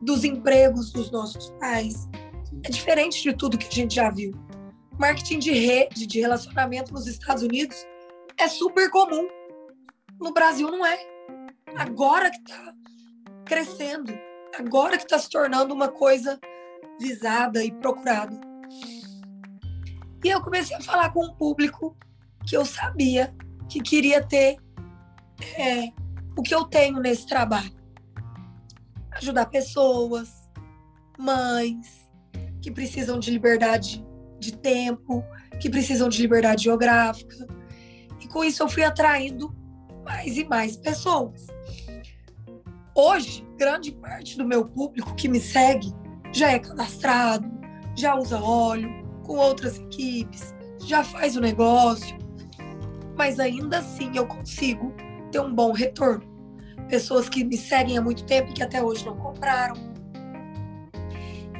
dos empregos dos nossos pais. É diferente de tudo que a gente já viu. Marketing de rede, de relacionamento nos Estados Unidos é super comum. No Brasil não é agora que está crescendo, agora que está se tornando uma coisa visada e procurada. E eu comecei a falar com um público que eu sabia que queria ter é, o que eu tenho nesse trabalho. Ajudar pessoas, mães que precisam de liberdade de tempo, que precisam de liberdade geográfica. E com isso eu fui atraindo mais e mais pessoas. Hoje, grande parte do meu público que me segue já é cadastrado, já usa óleo com outras equipes, já faz o negócio, mas ainda assim eu consigo ter um bom retorno. Pessoas que me seguem há muito tempo e que até hoje não compraram.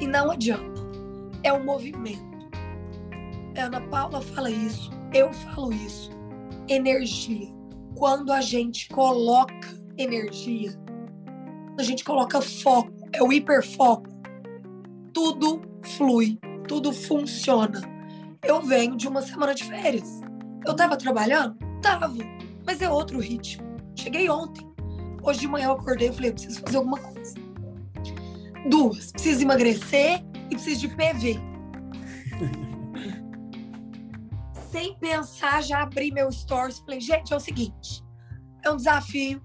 E não adianta. É um movimento. A Ana Paula fala isso, eu falo isso. Energia. Quando a gente coloca energia, a gente coloca foco, é o hiperfoco, tudo flui, tudo funciona. Eu venho de uma semana de férias. Eu tava trabalhando? Tava, mas é outro ritmo. Cheguei ontem. Hoje de manhã eu acordei e falei, eu preciso fazer alguma coisa. Duas, preciso emagrecer e preciso de PV. Sem pensar, já abri meu stories. Falei, gente, é o seguinte: é um desafio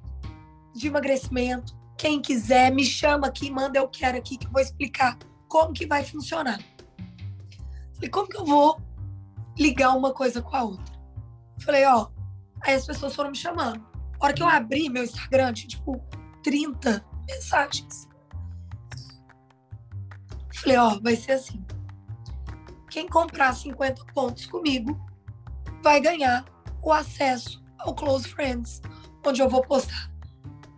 de emagrecimento quem quiser, me chama aqui, manda eu quero aqui, que eu vou explicar como que vai funcionar. Falei, como que eu vou ligar uma coisa com a outra? Falei, ó, aí as pessoas foram me chamando. A hora que eu abri meu Instagram, tinha tipo 30 mensagens. Falei, ó, vai ser assim. Quem comprar 50 pontos comigo vai ganhar o acesso ao Close Friends, onde eu vou postar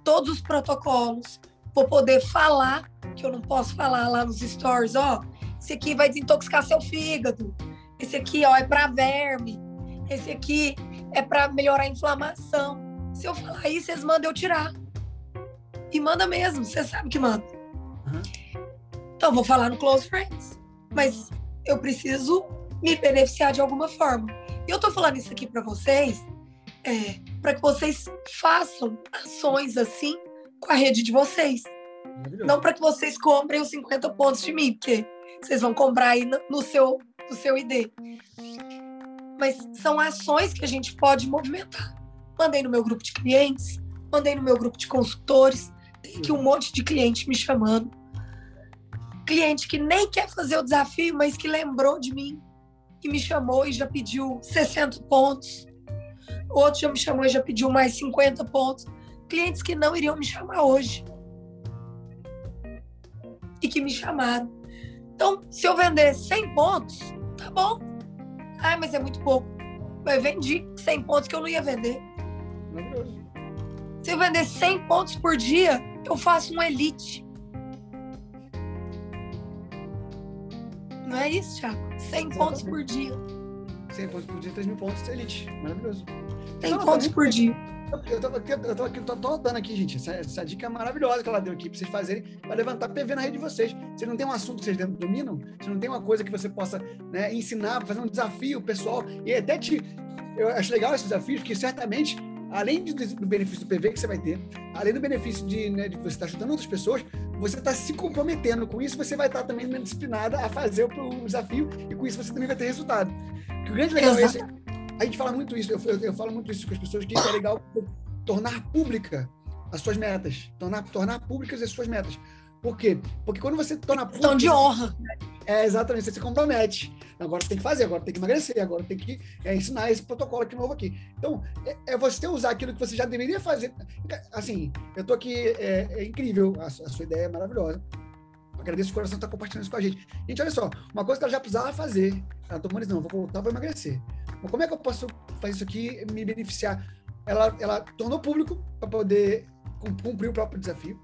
todos os protocolos, vou poder falar, que eu não posso falar lá nos stories, ó, esse aqui vai desintoxicar seu fígado, esse aqui, ó, é para verme, esse aqui é para melhorar a inflamação. Se eu falar isso, vocês mandam eu tirar. E manda mesmo, você sabe que manda. Uhum. Então, vou falar no Close Friends. Mas eu preciso me beneficiar de alguma forma. E eu tô falando isso aqui para vocês é, para que vocês façam ações assim com a rede de vocês. Não para que vocês comprem os 50 pontos de mim, porque vocês vão comprar aí no seu, no seu ID. Mas são ações que a gente pode movimentar. Mandei no meu grupo de clientes, mandei no meu grupo de consultores, tem aqui um monte de cliente me chamando. Cliente que nem quer fazer o desafio, mas que lembrou de mim e me chamou e já pediu 60 pontos. Outro já me chamou e já pediu mais 50 pontos. Clientes que não iriam me chamar hoje. E que me chamaram. Então, se eu vender 100 pontos, tá bom. Ah, mas é muito pouco. Eu vendi 100 pontos que eu não ia vender. Se eu vender 100 pontos por dia, eu faço um elite. Não é isso, Thiago? 100 pontos por dia. 100 pontos por dia, 3 mil pontos, elite. Maravilhoso. Tem pontos por dia. Eu aqui, eu tô aqui, tô, tô dando aqui, gente. Essa, essa, dica é maravilhosa que ela deu aqui para vocês fazerem, para levantar PV na rede de vocês. Você não tem um assunto que vocês dominam, você não tem uma coisa que você possa né, ensinar, fazer um desafio pessoal, e até te. Eu acho legal esse desafio, porque certamente além do, do, benefício do PV que você vai ter, além do benefício de, né, de você estar ajudando outras pessoas, você está se comprometendo com isso, você vai estar também disciplinada a fazer o, desafio e com isso você também vai ter resultado. O grande legal é esse, a gente fala muito isso, eu, eu, eu, falo muito isso com as pessoas, que é legal tornar pública as suas metas, tornar, tornar públicas as suas metas. Por quê? Porque quando você torna público... Questão de honra. É, exatamente, você se compromete. Agora tem que fazer, agora tem que emagrecer, agora tem que é, ensinar esse protocolo aqui novo aqui. Então, é, é, você usar aquilo que você já deveria fazer. Assim, eu tô aqui, é, é incrível, a, a, sua ideia é maravilhosa. Agradeço o coração estar compartilhando isso com a gente. Gente, olha só, uma coisa que ela já precisava fazer, ela tomou decisão, vou voltar, vou emagrecer. Mas como é que eu posso fazer isso aqui e me beneficiar? Ela, ela tornou público para poder cumprir o próprio desafio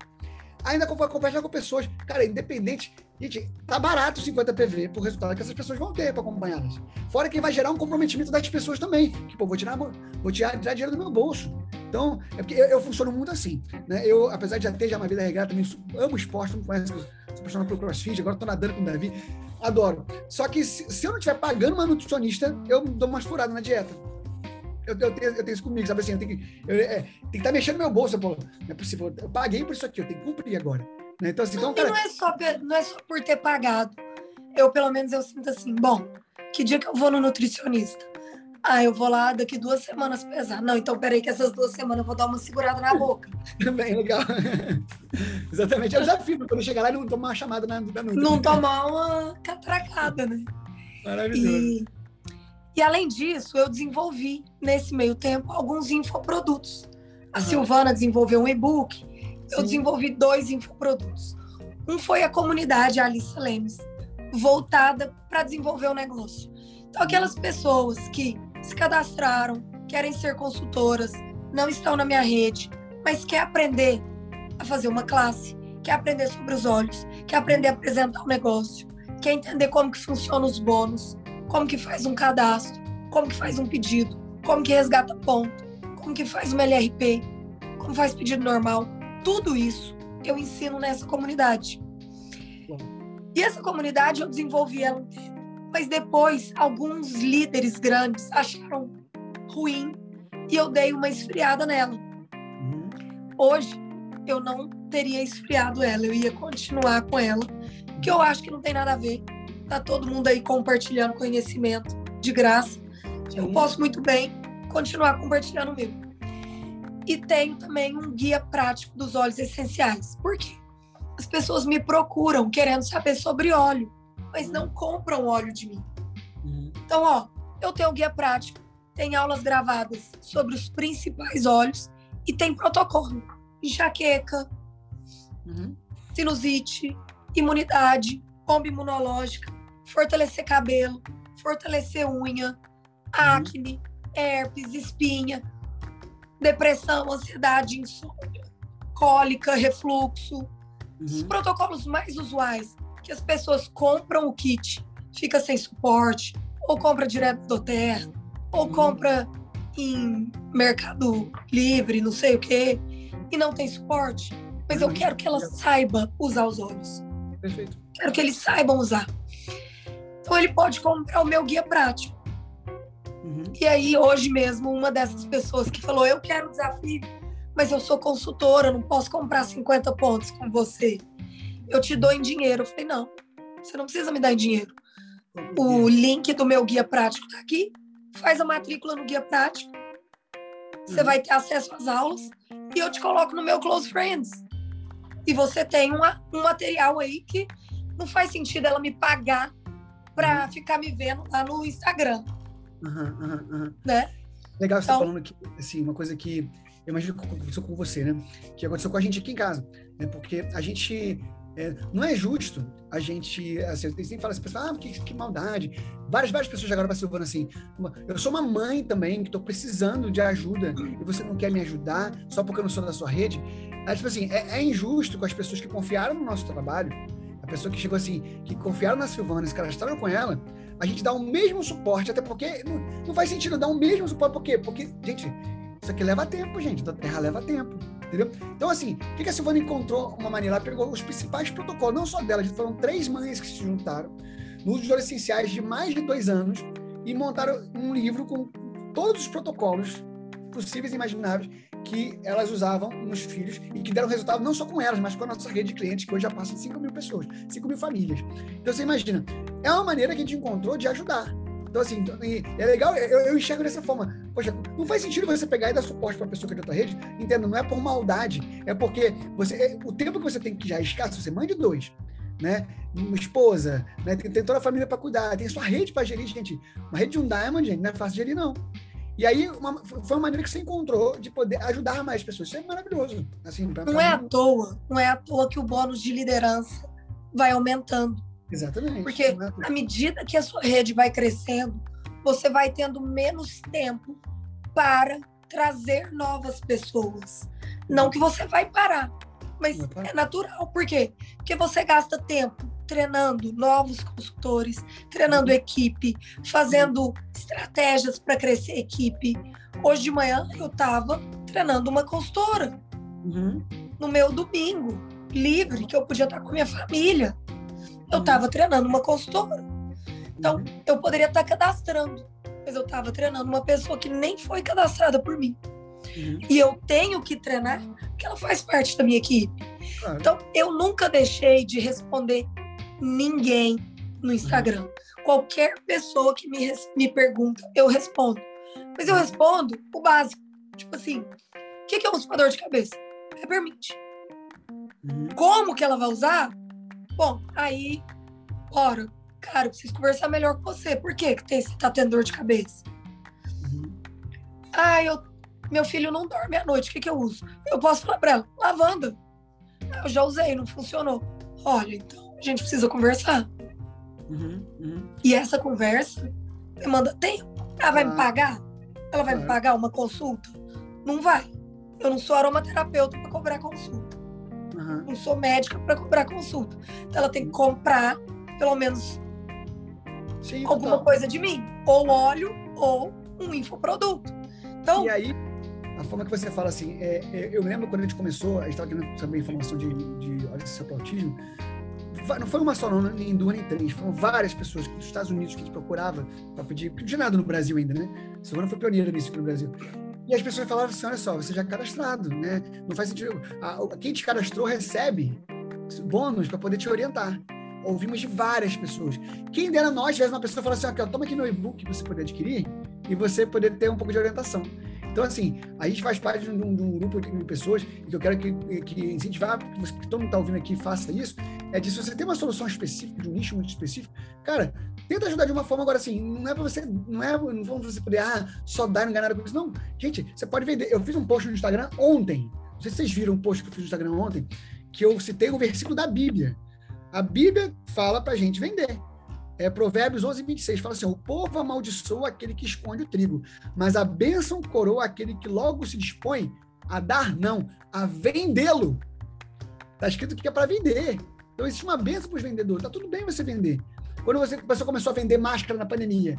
ainda conversar com pessoas. Cara, independente. Gente, tá barato 50 PV por resultado que essas pessoas vão ter para acompanhá-las. Fora que vai gerar um comprometimento das pessoas também. Que, pô, vou tirar, vou tirar, tirar dinheiro do meu bolso. Então, é porque eu, eu, funciono muito assim. Né? Eu, apesar de já ter já uma vida regrada, também amo esporte, não conhece, sou apaixonado pelo crossfit, agora tô nadando com o Davi. Adoro. Só que se, se eu não estiver pagando uma nutricionista, eu dou umas furadas na dieta eu, eu, tenho, eu tenho isso comigo, sabe assim? Eu tenho que, eu, é, tem que estar tá mexendo no meu bolso, pô. Não é possível. Eu paguei por isso aqui, eu tenho que cumprir agora. Né? Então, assim, então, cara... não, é só, não é só por ter pagado. Eu, pelo menos, eu sinto assim, bom, que dia que eu vou no nutricionista? Ah, eu vou lá daqui duas semanas pesar. Não, então peraí que essas duas semanas eu vou dar uma segurada na boca. Também, legal. Exatamente. É o desafio, quando chegar lá e não tomar uma chamada na, noite. Não tomar uma catracada, né? Maravilhoso. E e além disso, eu desenvolvi nesse meio tempo alguns infoprodutos. A uhum. Silvana desenvolveu um e-book, eu desenvolvi dois infoprodutos. Um foi a comunidade Alice Lemes, voltada para desenvolver o negócio. Então, aquelas pessoas que se cadastraram, querem ser consultoras, não estão na minha rede, mas quer aprender a fazer uma classe, quer aprender sobre os olhos, quer aprender a apresentar o um negócio, quer entender como que funcionam os bônus, como que faz um cadastro, como que faz um pedido, como que resgata ponto, como que faz uma LRP, como faz pedido normal. Tudo isso eu ensino nessa comunidade. E essa comunidade eu desenvolvi ela um tempo. Mas depois, alguns líderes grandes acharam ruim e eu dei uma esfriada nela. Uhum. Hoje, eu não teria esfriado ela, eu ia continuar com ela, que eu acho que não tem nada a ver tá todo mundo aí compartilhando conhecimento de graça. Sim. Eu posso muito bem continuar compartilhando o meu. E tenho também um guia prático dos óleos essenciais. Por quê? As pessoas me procuram querendo saber sobre óleo, mas não compram óleo de mim. Uhum. Então, ó, eu tenho um guia prático, tem aulas gravadas sobre os principais óleos e tem protocolo. Enxaqueca, uhum. sinusite, imunidade, bomba imunológica, fortalecer cabelo, fortalecer unha, acne, herpes, espinha, depressão, ansiedade, insônia, cólica, refluxo. Uhum. Os protocolos mais usuais que as pessoas compram o kit, fica sem suporte, ou compra direto do terra, ou uhum. compra em Mercado Livre, não sei o quê, e não tem suporte. Mas eu uhum. quero que ela saiba usar os olhos. Perfeito. Quero que eles saibam usar. Então ele pode comprar o meu guia prático. Uhum. E aí, hoje mesmo, uma dessas pessoas que falou: Eu quero o desafio, mas eu sou consultora, não posso comprar 50 pontos com você. Eu te dou em dinheiro. Eu falei: Não, você não precisa me dar em dinheiro. O link do meu guia prático está aqui. Faz a matrícula no guia prático. Você uhum. vai ter acesso às aulas e eu te coloco no meu Close Friends. E você tem uma, um material aí que não faz sentido ela me pagar para uhum. ficar me vendo lá no Instagram. Uhum, né? Legal você tá então, falando que, assim, uma coisa que eu imagino que aconteceu com você, né? Que aconteceu com a gente aqui em casa, né? Porque a gente é, não é justo a gente, assim, eu sempre falo assim, ah, que, que maldade. Várias, várias pessoas agora passam falando assim, eu sou uma mãe também, que estou precisando de ajuda, e você não quer me ajudar só porque eu não sou da sua rede. É, tipo assim, é, é injusto com as pessoas que confiaram no nosso trabalho, pessoa que chegou assim, que confiaram na Silvana, que caras estavam com ela, a gente dá o mesmo suporte, até porque não, não faz sentido dar o mesmo suporte, por quê? Porque, gente, Isso aqui leva tempo, gente. Da Terra leva tempo. Entendeu? Então, assim, o que, a Silvana encontrou uma maneira? Ela pegou os principais protocolos, não só dela, foram três mães que se juntaram, nos adolescenciais de mais de dois anos, e montaram um livro com todos os protocolos possíveis e imagináveis que elas usavam nos filhos e que deram resultado não só com elas, mas com a nossa rede de clientes, que hoje já passa de 5 mil pessoas, 5 mil famílias. Então, você imagina, é uma maneira que a gente encontrou de ajudar. Então, assim, é legal, eu, eu enxergo dessa forma. Poxa, não faz sentido você pegar e dar suporte para uma pessoa que é de outra rede. Entenda, não é por maldade, é porque você, é, o tempo que você tem que já é escasso, você mande dois. Né? Uma esposa, né? tem, tem toda a família para cuidar, tem sua rede para gerir, gente. Uma rede de um diamond, gente, não é fácil gerir, não. E aí uma, foi uma maneira que você encontrou de poder ajudar mais pessoas. Isso é maravilhoso. Assim, pra, não pra é mim. à toa, não é à toa que o bônus de liderança vai aumentando. Exatamente. Porque à medida que a sua rede vai crescendo, você vai tendo menos tempo para trazer novas pessoas. Não que você vai parar, mas é natural. Por quê? Porque você gasta tempo treinando novos consultores, treinando uhum. equipe, fazendo estratégias para crescer equipe. Hoje de manhã eu estava treinando uma consultora. Uhum. No meu domingo, livre, que eu podia estar com minha família eu estava treinando uma consultora. Então, eu poderia estar cadastrando, mas eu estava treinando uma pessoa que nem foi cadastrada por mim. Uhum. E eu tenho que treinar porque ela faz parte da minha equipe. Claro. Então, eu nunca deixei de responder ninguém no Instagram. Qualquer pessoa que me, me pergunta, eu respondo. Mas eu respondo o básico. Tipo assim, o que, que é um dor de cabeça? É permite. Uhum. Como que ela vai usar? Bom, aí, ora, cara, eu preciso conversar melhor com você. Por quê que você tá tendo dor de cabeça? Uhum. Ah, eu, meu filho não dorme à noite, o que, que eu uso? Eu posso falar pra ela, lavanda. Eu já usei, não funcionou. Olha, então a gente precisa conversar. Uhum, uhum. E essa conversa demanda tempo. Ela vai ah. me pagar? Ela vai me pagar uma consulta? Não vai. Eu não sou aromaterapeuta para cobrar consulta. Uhum. Não sou médica para cobrar consulta. Então ela tem que comprar, pelo menos, Sim, alguma total. coisa de mim. Ou óleo ou um infoproduto. Então, e aí, a forma que você fala assim, é, é, eu lembro quando a gente começou, a gente estava querendo saber informação de, de olha seu autismo, não foi uma só, não, nem duas, nem três, foram várias pessoas dos Estados Unidos que a gente procurava para pedir, porque não tinha nada no Brasil ainda, né? Silvana foi pioneira nisso aqui no Brasil. E as pessoas falavam assim: olha só, você já é cadastrado, né? Não faz sentido. quem te cadastrou recebe bônus para poder te orientar. Ouvimos de várias pessoas. Quem dera nós tivesse uma pessoa falando assim: ó, toma aqui meu e-book que você poder adquirir e você poder ter um pouco de orientação. Então, assim, a gente faz parte de um, de um grupo de pessoas que eu quero que, que incentivar, que, você, que todo mundo está ouvindo aqui faça isso, é de se você tem uma solução específica, de um nicho muito específico, cara, tenta ajudar de uma forma agora assim, não é para você, não é, não vamos você poder, ah, só dar e não ganhar nada com isso. Não, gente, você pode vender. Eu fiz um post no Instagram ontem, não sei se vocês viram um post que eu fiz no Instagram ontem, que eu citei um versículo da Bíblia. A Bíblia fala pra gente vender. É, Provérbios 11, 26 fala assim: o povo amaldiçoa aquele que esconde o trigo, mas a bênção coroa aquele que logo se dispõe a dar, não, a vendê-lo. Está escrito que é para vender. Então existe uma bênção para os vendedores. Tá tudo bem você vender. Quando você, você começou a vender máscara na pandemia,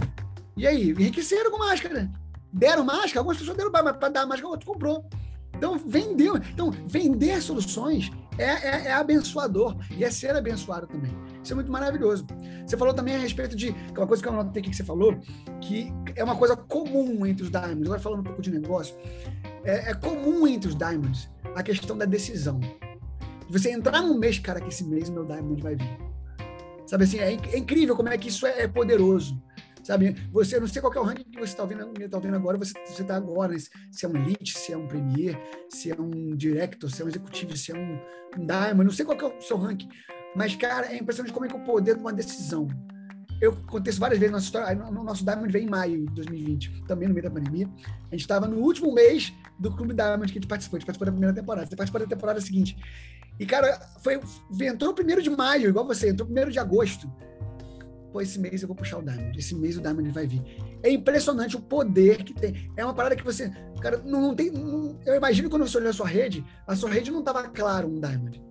e aí? Enriqueceram com máscara. Deram máscara, algumas pessoas deram para dar máscara, outro comprou. Então, vendeu. Então, vender soluções é, é, é, abençoador e é ser abençoado também. Isso é muito maravilhoso. Você falou também a respeito de uma coisa que eu notei aqui que você falou, que é uma coisa comum entre os diamonds. Agora falando um pouco de negócio, é, é comum entre os diamonds a questão da decisão. Você entrar num mês, cara, que esse mês meu diamond vai vir. Sabe assim, é, é incrível como é que isso é, é poderoso. Sabe, você, não sei qual é o ranking que você está ouvindo, tá ouvindo agora, você está agora, se é um elite, se é um premier, se é um director, se é um executivo, se é um, diamond, não sei qual é o seu ranking, mas, cara, é impressionante como é que o poder de uma decisão. Eu contei isso várias vezes na nossa história, no nosso Diamond veio em maio de 2020, também no meio da pandemia. A gente estava no último mês do Clube Diamond que a gente participou, a gente participou da primeira temporada, você participou da temporada seguinte. E, cara, foi, entrou primeiro de maio, igual você, entrou primeiro de agosto pô, esse mês eu vou puxar o Diamond, esse mês o Diamond vai vir. É impressionante o poder que tem. É uma parada que você, cara, não, não tem. Não, eu imagino quando você olhou a sua rede, a sua rede não estava claro um Diamond.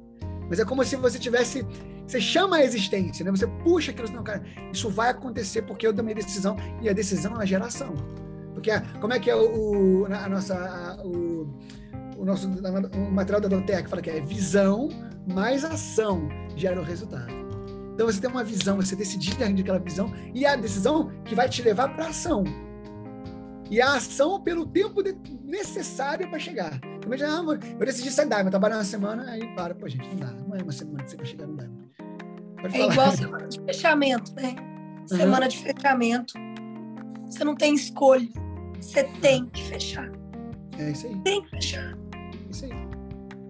Mas é como se você tivesse. Você chama a existência, né? Você puxa aquilo, não, cara, isso vai acontecer porque eu tomei decisão, e a decisão é uma geração. Porque como é que é o, a nossa, a, o, o nosso o material da que fala que é visão mais ação gera o resultado. Então você tem uma visão, você decidir aquela visão e a decisão que vai te levar para ação. E a ação pelo tempo de, necessário para chegar. Imagina, ah, eu decidi sair da Diamond, trabalhar uma semana, aí para, pô, gente, não dá. Não é uma semana que você vai chegar no Diamond. É igual semana de fechamento, né? Semana uhum. de fechamento. Você não tem escolha. Você tem que fechar. É isso aí. Tem que fechar.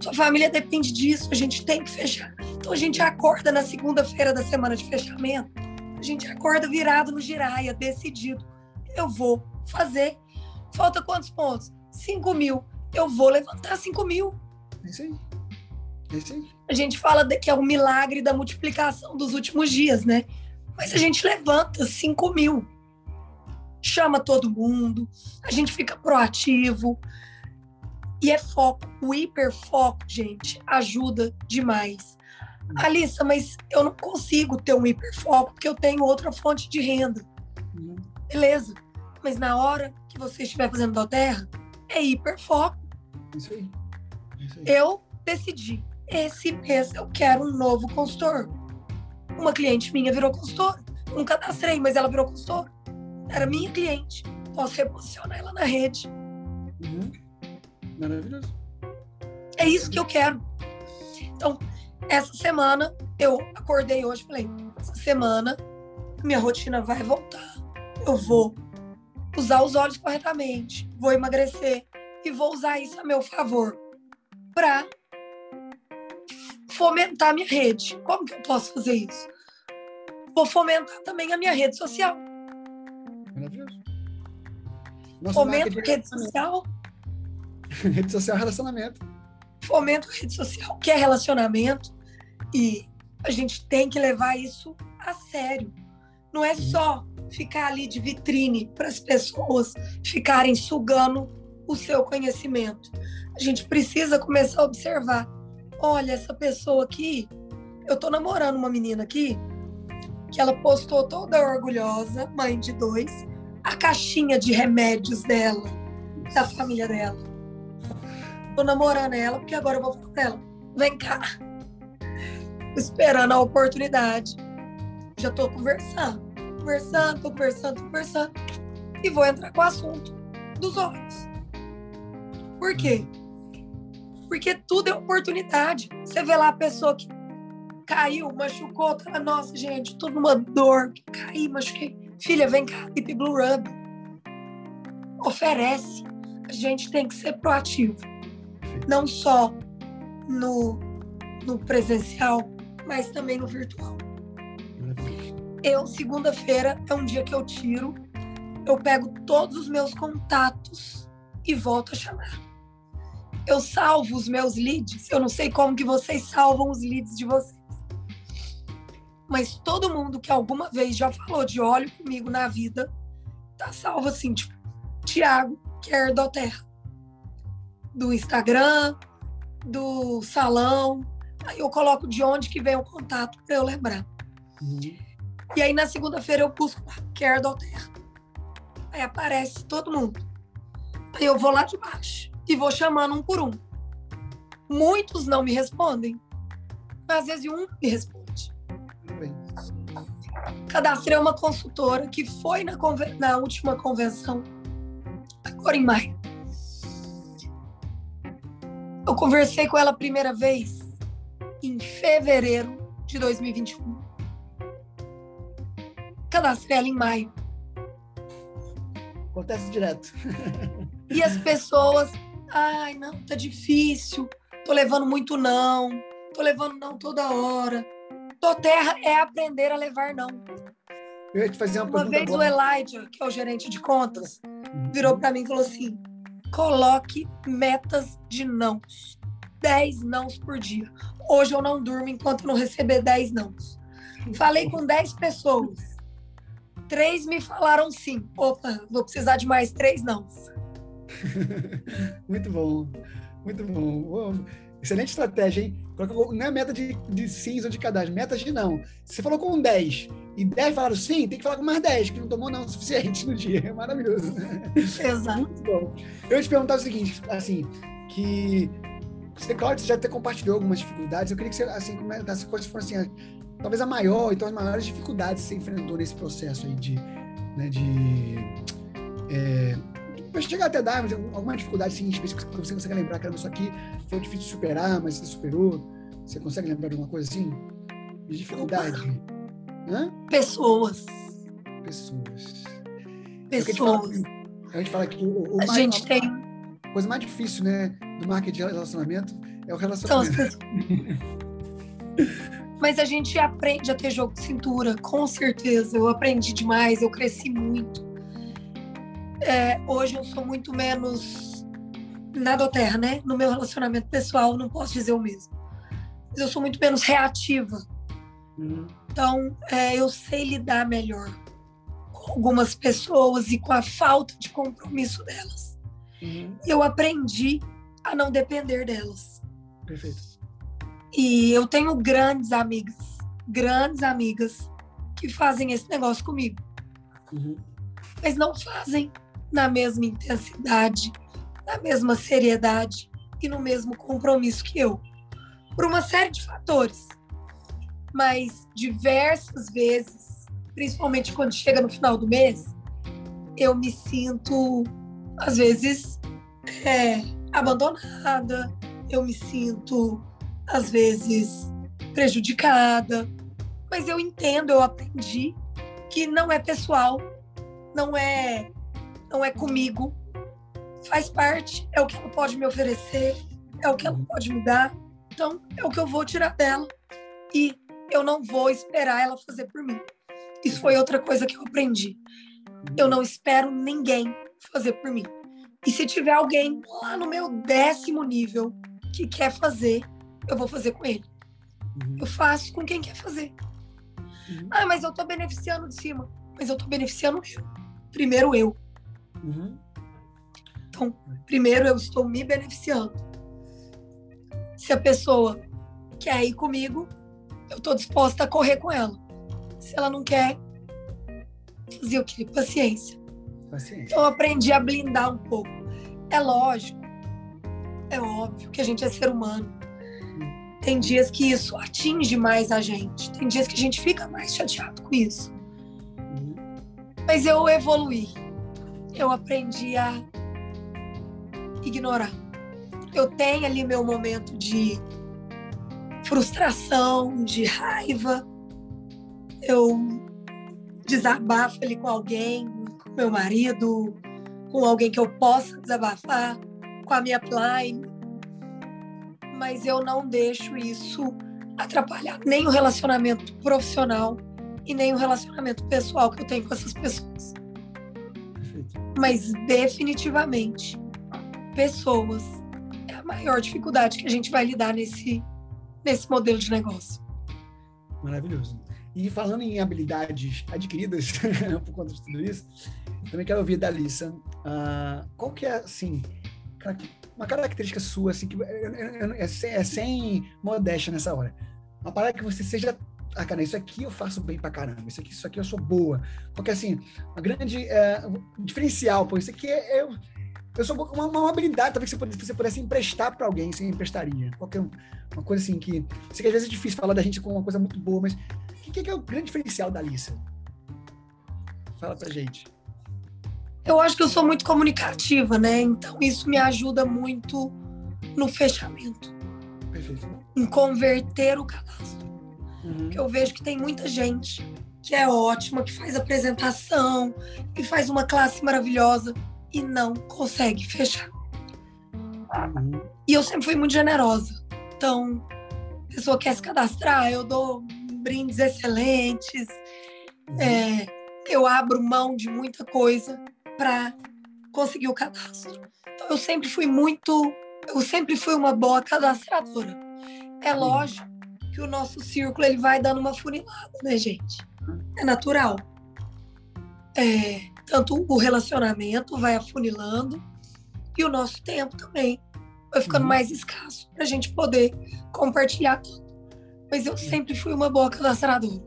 Sua família depende disso, a gente tem que fechar. Então a gente acorda na segunda-feira da semana de fechamento, a gente acorda virado no giraia, decidido. Eu vou fazer. Falta quantos pontos? 5 mil. Eu vou levantar 5 mil. É isso aí. É isso aí. A gente fala que é o milagre da multiplicação dos últimos dias, né? Mas a gente levanta 5 mil. Chama todo mundo, a gente fica proativo. E é foco. O hiperfoco, gente, ajuda demais. Alissa, mas eu não consigo ter um hiperfoco porque eu tenho outra fonte de renda. Uhum. Beleza. Mas na hora que você estiver fazendo da terra, é hiperfoco. Isso aí. Isso aí. Eu decidi, esse mês eu quero um novo consultor. Uma cliente minha virou consultora. Não cadastrei, mas ela virou consultora. Era minha cliente. Posso reposicionar ela na rede. Uhum. Maravilhoso. É isso que eu quero. Então, essa semana, eu acordei hoje e falei: essa semana, minha rotina vai voltar. Eu vou usar os olhos corretamente, vou emagrecer e vou usar isso a meu favor para fomentar minha rede. Como que eu posso fazer isso? Vou fomentar também a minha rede social. Maravilhoso. Fomento rede social. rede social é relacionamento. Fomento rede social, que é relacionamento. E a gente tem que levar isso a sério. Não é só ficar ali de vitrine para as pessoas ficarem sugando o seu conhecimento. A gente precisa começar a observar. Olha, essa pessoa aqui, eu tô namorando uma menina aqui que ela postou toda orgulhosa, mãe de dois, a caixinha de remédios dela, da família dela. Tô namorando ela porque agora eu vou falar pra ela: vem cá. Esperando a oportunidade. Já tô conversando conversando, tô conversando, tô conversando. E vou entrar com o assunto dos olhos. Por quê? Porque tudo é oportunidade. Você vê lá a pessoa que caiu, machucou, tá, nossa, gente, tudo numa dor, caí, machuquei. Filha, vem cá, Deep Blue Rub. Oferece. A gente tem que ser proativo. Não só no, no presencial, mas também no virtual. Eu, segunda-feira, é um dia que eu tiro, eu pego todos os meus contatos e volto a chamar. Eu salvo os meus leads, eu não sei como que vocês salvam os leads de vocês. Mas todo mundo que alguma vez já falou de óleo comigo na vida, tá salvo assim, tipo, Tiago, que é Terra. Do Instagram, do salão. Aí eu coloco de onde que vem o contato para eu lembrar. Uhum. E aí na segunda-feira eu busco Care do Terra. Aí aparece todo mundo. Aí eu vou lá de baixo e vou chamando um por um. Muitos não me respondem, mas às vezes um me responde. Cadastrei uma consultora que foi na, na última convenção, agora em maio. Eu conversei com ela a primeira vez em fevereiro de 2021 cadastrei ela em maio. Acontece direto. E as pessoas, ai, não, tá difícil, tô levando muito não, tô levando não toda hora. Tô terra é aprender a levar não. Eu ia te fazer uma, uma vez boa. o Elijah, que é o gerente de contas, virou para mim e falou assim: coloque metas de não. 10 nãos por dia. Hoje eu não durmo enquanto não receber 10 nãos. Falei com 10 pessoas três me falaram sim. Opa, vou precisar de mais três não. muito bom, muito bom. Excelente estratégia, hein? Não é meta de, de sims ou de cadastro, meta de não. Você falou com 10 e 10 falaram sim, tem que falar com mais 10, que não tomou não o suficiente no dia. É maravilhoso. Exato. Muito bom. Eu ia te perguntar o seguinte, assim, que você, claro, você já até compartilhou algumas dificuldades. Eu queria que você, assim, comentasse coisas que foram assim, talvez a maior, então as maiores dificuldades que você enfrentou nesse processo aí de, né, de é, Vai chegar até dar alguma dificuldade assim, específica que você consegue lembrar, que isso aqui foi difícil de superar, mas você superou. Você consegue lembrar de alguma coisa assim? De dificuldade? Hã? Pessoas. Pessoas. Pessoas. A gente fala que o, o a mais, gente tem. A coisa mais difícil, né, do marketing de relacionamento é o relacionamento. Mas a gente aprende a ter jogo de cintura, com certeza. Eu aprendi demais, eu cresci muito. É, hoje eu sou muito menos nada terra, né? No meu relacionamento pessoal, não posso dizer o mesmo. Mas eu sou muito menos reativa. Uhum. Então, é, eu sei lidar melhor com algumas pessoas e com a falta de compromisso delas. Uhum. Eu aprendi a não depender delas. Perfeito. E eu tenho grandes amigas, grandes amigas que fazem esse negócio comigo. Uhum. Mas não fazem na mesma intensidade, na mesma seriedade e no mesmo compromisso que eu, por uma série de fatores. Mas diversas vezes, principalmente quando chega no final do mês, eu me sinto, às vezes, é, abandonada, eu me sinto, às vezes, prejudicada. Mas eu entendo, eu aprendi que não é pessoal, não é não é comigo. Faz parte, é o que ela pode me oferecer, é o que ela pode me dar. Então, é o que eu vou tirar dela. E eu não vou esperar ela fazer por mim. Isso foi outra coisa que eu aprendi. Eu não espero ninguém fazer por mim. E se tiver alguém lá no meu décimo nível que quer fazer, eu vou fazer com ele. Uhum. Eu faço com quem quer fazer. Uhum. Ah, mas eu tô beneficiando de cima. Mas eu tô beneficiando eu. Primeiro eu. Uhum. Então, primeiro eu estou me beneficiando. Se a pessoa quer ir comigo, eu estou disposta a correr com ela. Se ela não quer, fazer o quê? Paciência. Paciência. Então, eu aprendi a blindar um pouco. É lógico, é óbvio que a gente é ser humano. Tem dias que isso atinge mais a gente. Tem dias que a gente fica mais chateado com isso. Uhum. Mas eu evoluí eu aprendi a ignorar. Eu tenho ali meu momento de frustração, de raiva. Eu desabafo ali com alguém, com meu marido, com alguém que eu possa desabafar, com a minha line. Mas eu não deixo isso atrapalhar nem o relacionamento profissional e nem o relacionamento pessoal que eu tenho com essas pessoas. Mas definitivamente, pessoas é a maior dificuldade que a gente vai lidar nesse, nesse modelo de negócio. Maravilhoso. E falando em habilidades adquiridas por conta de tudo isso, também quero ouvir da Lisa. Uh, qual que é, assim, uma característica sua, assim, que é, é, é sem modéstia nessa hora. Uma parada que você seja ah, cara, isso aqui eu faço bem pra caramba, isso aqui, isso aqui eu sou boa. Porque, assim, uma grande é, diferencial, pô, isso aqui é, eu, eu sou uma, uma habilidade, talvez você pudesse, você pudesse emprestar para alguém, você emprestaria. Qualquer uma coisa assim que, sei que às vezes é difícil falar da gente com uma coisa muito boa, mas o que, que é o grande diferencial da Alissa? Fala pra gente. Eu acho que eu sou muito comunicativa, né? Então isso me ajuda muito no fechamento. Perfeito. Em converter o cadastro. Uhum. Que eu vejo que tem muita gente que é ótima, que faz apresentação, que faz uma classe maravilhosa e não consegue fechar. Uhum. E eu sempre fui muito generosa. Então, a pessoa quer se cadastrar, eu dou brindes excelentes, uhum. é, eu abro mão de muita coisa para conseguir o cadastro. Então, eu sempre fui muito, eu sempre fui uma boa cadastradora. É lógico que o nosso círculo ele vai dando uma funilada, né, gente? É natural. É, tanto o relacionamento vai afunilando e o nosso tempo também. vai ficando uhum. mais escasso para a gente poder compartilhar tudo. Mas eu sempre fui uma boa cadastradora.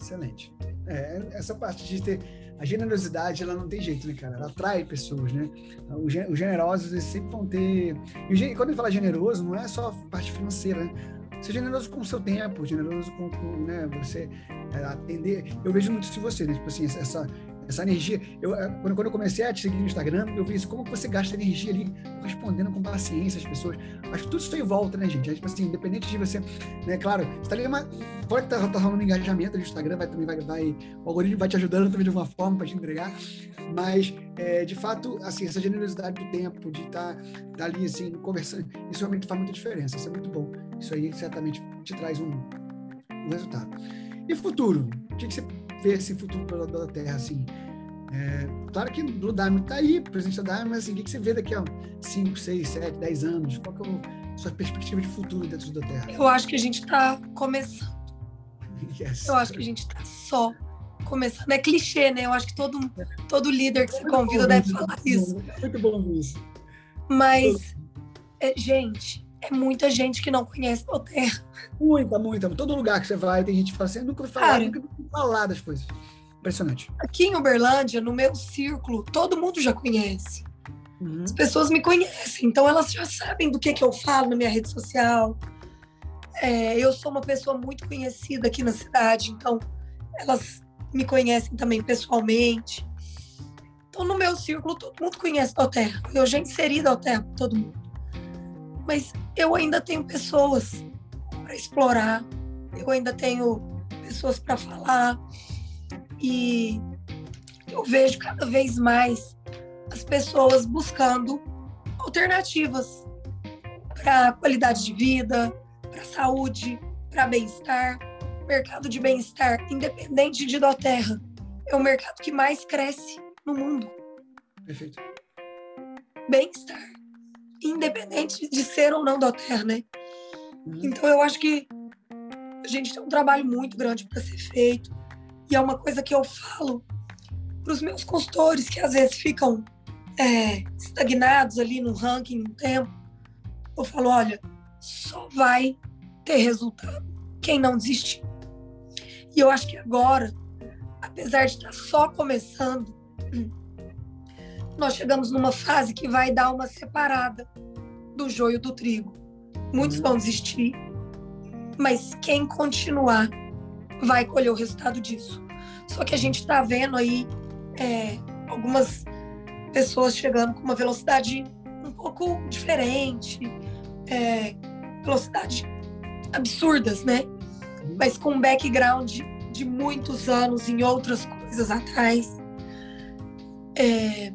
Excelente. É, essa parte de ter a generosidade, ela não tem jeito, né, cara? Ela atrai pessoas, né? Os generosos, eles sempre vão ter. E quando ele fala generoso, não é só a parte financeira, né? Ser generoso com o seu tempo, generoso com, com né, você é, atender. Eu vejo muito isso de você, né? Tipo assim, essa, essa energia. Eu, é, quando, quando eu comecei a te seguir no Instagram, eu vi isso, como que você gasta energia ali respondendo com paciência as pessoas. Acho que tudo isso em volta, né, gente? É, tipo assim, independente de você, né, claro, você tá ali, uma, pode estar tá, tá rolando engajamento no Instagram, vai também vai, vai, o algoritmo vai te ajudando também de alguma forma para te entregar, mas, é, de fato, assim, essa generosidade do tempo, de estar tá, tá ali, assim, conversando, isso realmente faz muita diferença, isso é muito bom. Isso aí certamente te traz um, um resultado. E futuro? O que, que você vê esse futuro pela, pela Terra, assim? É, claro que Blue Diamond está aí, presente da Diamond, mas assim, o que, que você vê daqui a 5, 6, 7, 10 anos? Qual que é a sua perspectiva de futuro dentro da Terra? Eu acho que a gente está começando. Yes. Eu acho que a gente está só começando. É clichê, né? Eu acho que todo, todo líder que se convida deve falar isso. Muito bom isso. Mas, é, gente, é muita gente que não conhece a Terra. Muita, muita. Todo lugar que você vai, tem gente que fala assim, nunca ouvi falar, nunca ouvi falar das coisas. Impressionante. Aqui em Uberlândia, no meu círculo, todo mundo já conhece. Uhum. As pessoas me conhecem, então elas já sabem do que, que eu falo na minha rede social. É, eu sou uma pessoa muito conhecida aqui na cidade, então elas me conhecem também pessoalmente. Então, no meu círculo, todo mundo conhece a Terra. Eu já inseri a Terra para todo mundo. Mas eu ainda tenho pessoas para explorar, eu ainda tenho pessoas para falar. E eu vejo cada vez mais as pessoas buscando alternativas para qualidade de vida, para saúde, para bem-estar. O mercado de bem-estar, independente de Doterra, é o mercado que mais cresce no mundo. Perfeito. Bem-estar, independente de ser ou não Doterra, né? Uhum. Então eu acho que a gente tem um trabalho muito grande para ser feito. E é uma coisa que eu falo para os meus consultores, que às vezes ficam é, estagnados ali no ranking no tempo. Eu falo: olha, só vai ter resultado quem não desistir. E eu acho que agora, apesar de estar só começando, nós chegamos numa fase que vai dar uma separada do joio do trigo. Muitos vão desistir, mas quem continuar vai colher o resultado disso. Só que a gente está vendo aí é, algumas pessoas chegando com uma velocidade um pouco diferente, é, velocidade absurdas, né? Mas com um background de muitos anos em outras coisas atrás. É,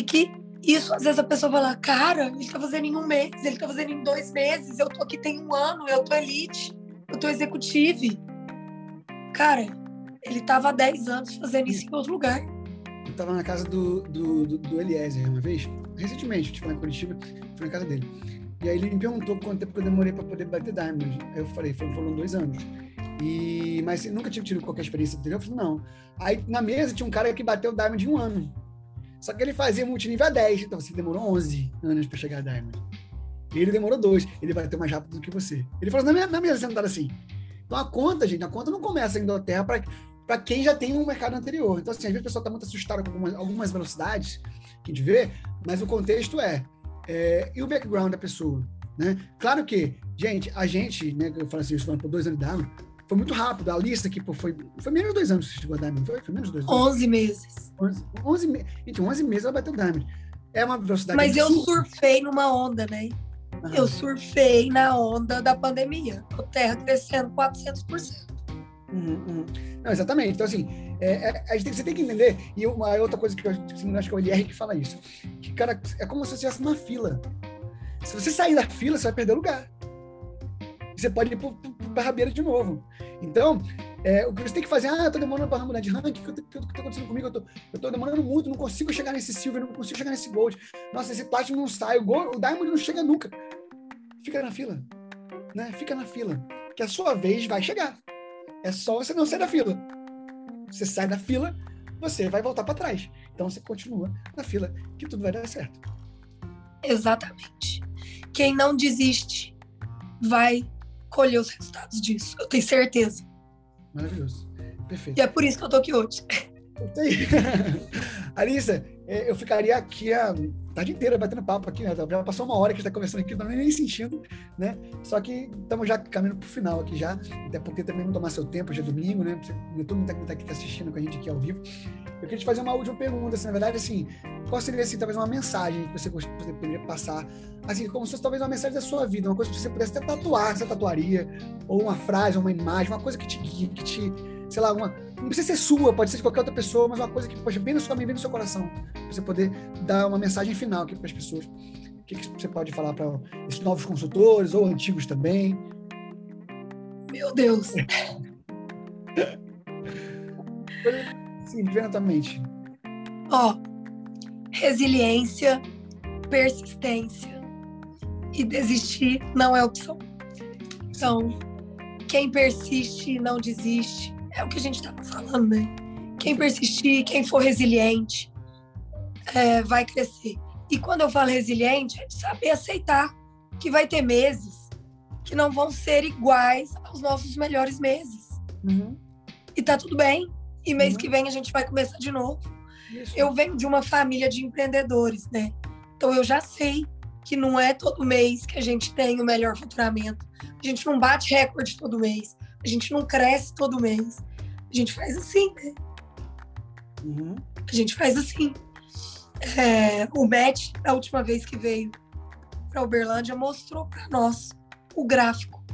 e que isso, às vezes, a pessoa fala, cara, ele tá fazendo em um mês, ele tá fazendo em dois meses, eu tô aqui tem um ano, eu tô elite, eu tô executive. Cara, ele tava há 10 anos fazendo isso em outro lugar. Eu tava na casa do, do, do, do Eliezer uma vez, recentemente, tipo, lá em Curitiba, fui na casa dele. E aí ele me perguntou quanto tempo eu demorei para poder bater Diamond. Aí eu falei, foram dois anos. E, mas nunca tinha tido qualquer experiência anterior. Eu falei, não. Aí na mesa tinha um cara que bateu Diamond em um ano. Só que ele fazia multinível a 10, então você demorou 11 anos para chegar a Diamond. Ele demorou dois, ele vai ter mais rápido do que você. Ele falou na minha, na minha sentada assim. Então a conta, gente, a conta não começa em Inglaterra para quem já tem um mercado anterior. Então, assim, às vezes o pessoal está muito assustado com algumas, algumas, velocidades que a gente vê, mas o contexto é, é, e o background da pessoa. Né? Claro que, gente, a gente, né, eu falo assim, isso falando por dois anos de Diamond, foi muito rápido. A lista aqui pô, foi, foi menos de dois anos que chegou a Diamond. Foi, foi menos de dois anos. 11 meses. 11, 11, gente, 11 meses ela bateu Diamond. É uma velocidade Mas eu surfei numa onda, né? Eu surfei na onda da pandemia. O Terra crescendo 400%. Uhum, uhum. Não, exatamente. Então, assim, é, é, a gente tem, você tem que entender. E uma outra coisa que eu acho que é o LR que fala isso. Que, cara, é como se você estivesse numa fila. Se você sair da fila, você vai perder lugar você pode ir para de novo. Então, é, o que você tem que fazer, ah, eu tô demorando para mudar de ranking, o que, que, que, tá acontecendo comigo? Eu tô, eu tô demorando muito, não consigo chegar nesse silver, não consigo chegar nesse gold. Nossa, esse platinum não sai, o, gold, o diamond não chega nunca. Fica na fila, né? Fica na fila, que a sua vez vai chegar. É só você não sair da fila. Você sai da fila, você vai voltar para trás. Então você continua na fila, que tudo vai dar certo. Exatamente. Quem não desiste vai colher os resultados disso, eu tenho certeza. Maravilhoso. Perfeito. E é por isso que eu tô aqui hoje. Alissa, é, eu ficaria aqui a tarde inteira batendo papo aqui, né? Já passou uma hora que a gente está conversando aqui, não nem sentindo, né? Só que estamos já caminhando para o final aqui já, até porque também não tomar seu tempo, hoje é domingo, né? Todo mundo está aqui assistindo com a gente aqui ao vivo. Eu queria te fazer uma última pergunta, assim, na verdade, assim, qual seria, assim, talvez uma mensagem que você, poderia passar, assim, como se fosse talvez uma mensagem da sua vida, uma coisa que você pudesse até tatuar, você tatuaria, ou uma frase, uma imagem, uma coisa que te guie, que te sei lá, uma, não precisa ser sua, pode ser de qualquer outra pessoa, mas uma coisa que, poxa, vem na sua mente, vem no seu coração, pra você poder dar uma mensagem final aqui para as pessoas. O que, que você pode falar para esses novos consultores ou antigos também? Meu Deus! Sim, mente. Ó, resiliência, persistência e desistir não é opção. Então, quem persiste não desiste, é o que a gente estava falando, né? Quem persistir, quem for resiliente, é, vai crescer. E quando eu falo resiliente, é de saber aceitar que vai ter meses que não vão ser iguais aos nossos melhores meses. Uhum. E tá tudo bem. E mês uhum. que vem a gente vai começar de novo. Isso. Eu venho de uma família de empreendedores, né? Então eu já sei que não é todo mês que a gente tem o melhor faturamento. A gente não bate recorde todo mês. A gente não cresce todo mês. A gente faz assim, né? Uhum. A gente faz assim. É, o Matt, a última vez que veio para Uberlândia, mostrou para nós o gráfico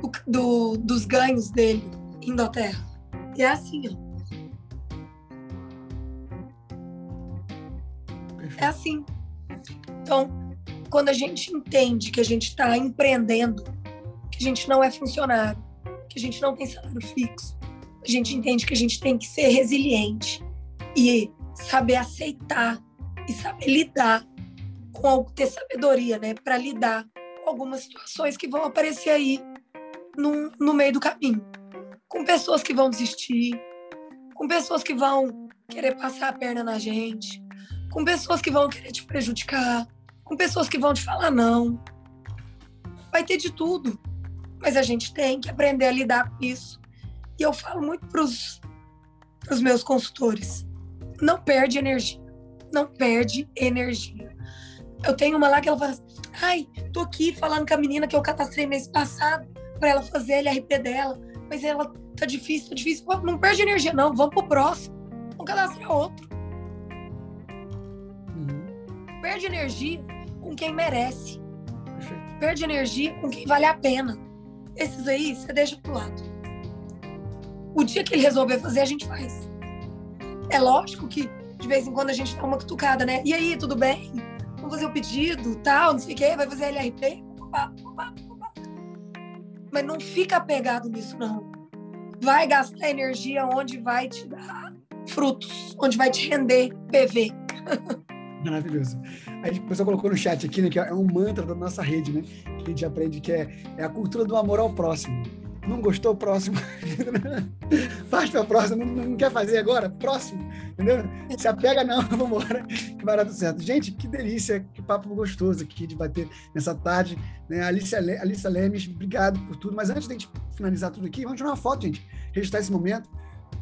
do, do, dos ganhos dele indo à Terra. E é assim, ó. É assim. Então, quando a gente entende que a gente está empreendendo, que a gente não é funcionário, que a gente não tem salário fixo, a gente entende que a gente tem que ser resiliente e saber aceitar e saber lidar com ter sabedoria, né, para lidar com algumas situações que vão aparecer aí no, no meio do caminho. Com pessoas que vão desistir, com pessoas que vão querer passar a perna na gente, com pessoas que vão querer te prejudicar, com pessoas que vão te falar não. Vai ter de tudo mas a gente tem que aprender a lidar com isso. E eu falo muito para os meus consultores: não perde energia, não perde energia. Eu tenho uma lá que ela fala assim, ai, tô aqui falando com a menina que eu cadastrei mês passado para ela fazer a LRP dela, mas ela tá difícil, tá difícil. Não perde energia, não, vamos pro próximo. Vamos cadastrar outro. Uhum. Perde energia com quem merece. Perde energia com quem vale a pena. Esses aí você deixa pro lado. O dia que ele resolver fazer, a gente faz. É lógico que de vez em quando a gente dá uma cutucada, né? E aí, tudo bem? Vamos fazer o pedido, tal, não sei o quê, vai fazer LRP? Mas não fica apegado nisso, não. Vai gastar energia onde vai te dar frutos, onde vai te render PV. Maravilhoso. Aí a pessoa colocou no chat aqui, né, que é um mantra da nossa rede, né? Que a gente aprende que é, é a cultura do amor ao próximo. Não gostou, próximo. Faz para o próximo, não, não, quer fazer agora? Próximo. Entendeu? Se apega, não, vamos embora, que vai dar tudo certo. Gente, que delícia, que papo gostoso aqui de bater nessa tarde. Né? Alicia, Alicia Lemes, obrigado por tudo. Mas antes de a gente finalizar tudo aqui, vamos tirar uma foto, gente. Registrar esse momento.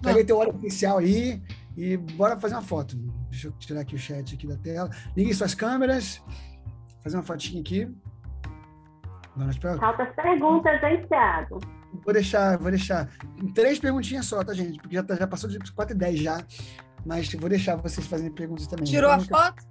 Peguei teu hora oficial aí e bora fazer uma foto. Deixa eu tirar aqui o chat aqui da tela. Liguem suas câmeras. Fazer uma fotinha aqui. Falta as perguntas, hein, Thiago? Vou deixar, vou deixar. Três perguntinhas só, tá, gente? Porque já, tá, já passou de 4 e 10 já. Mas vou deixar vocês fazerem perguntas também. Tirou a foto?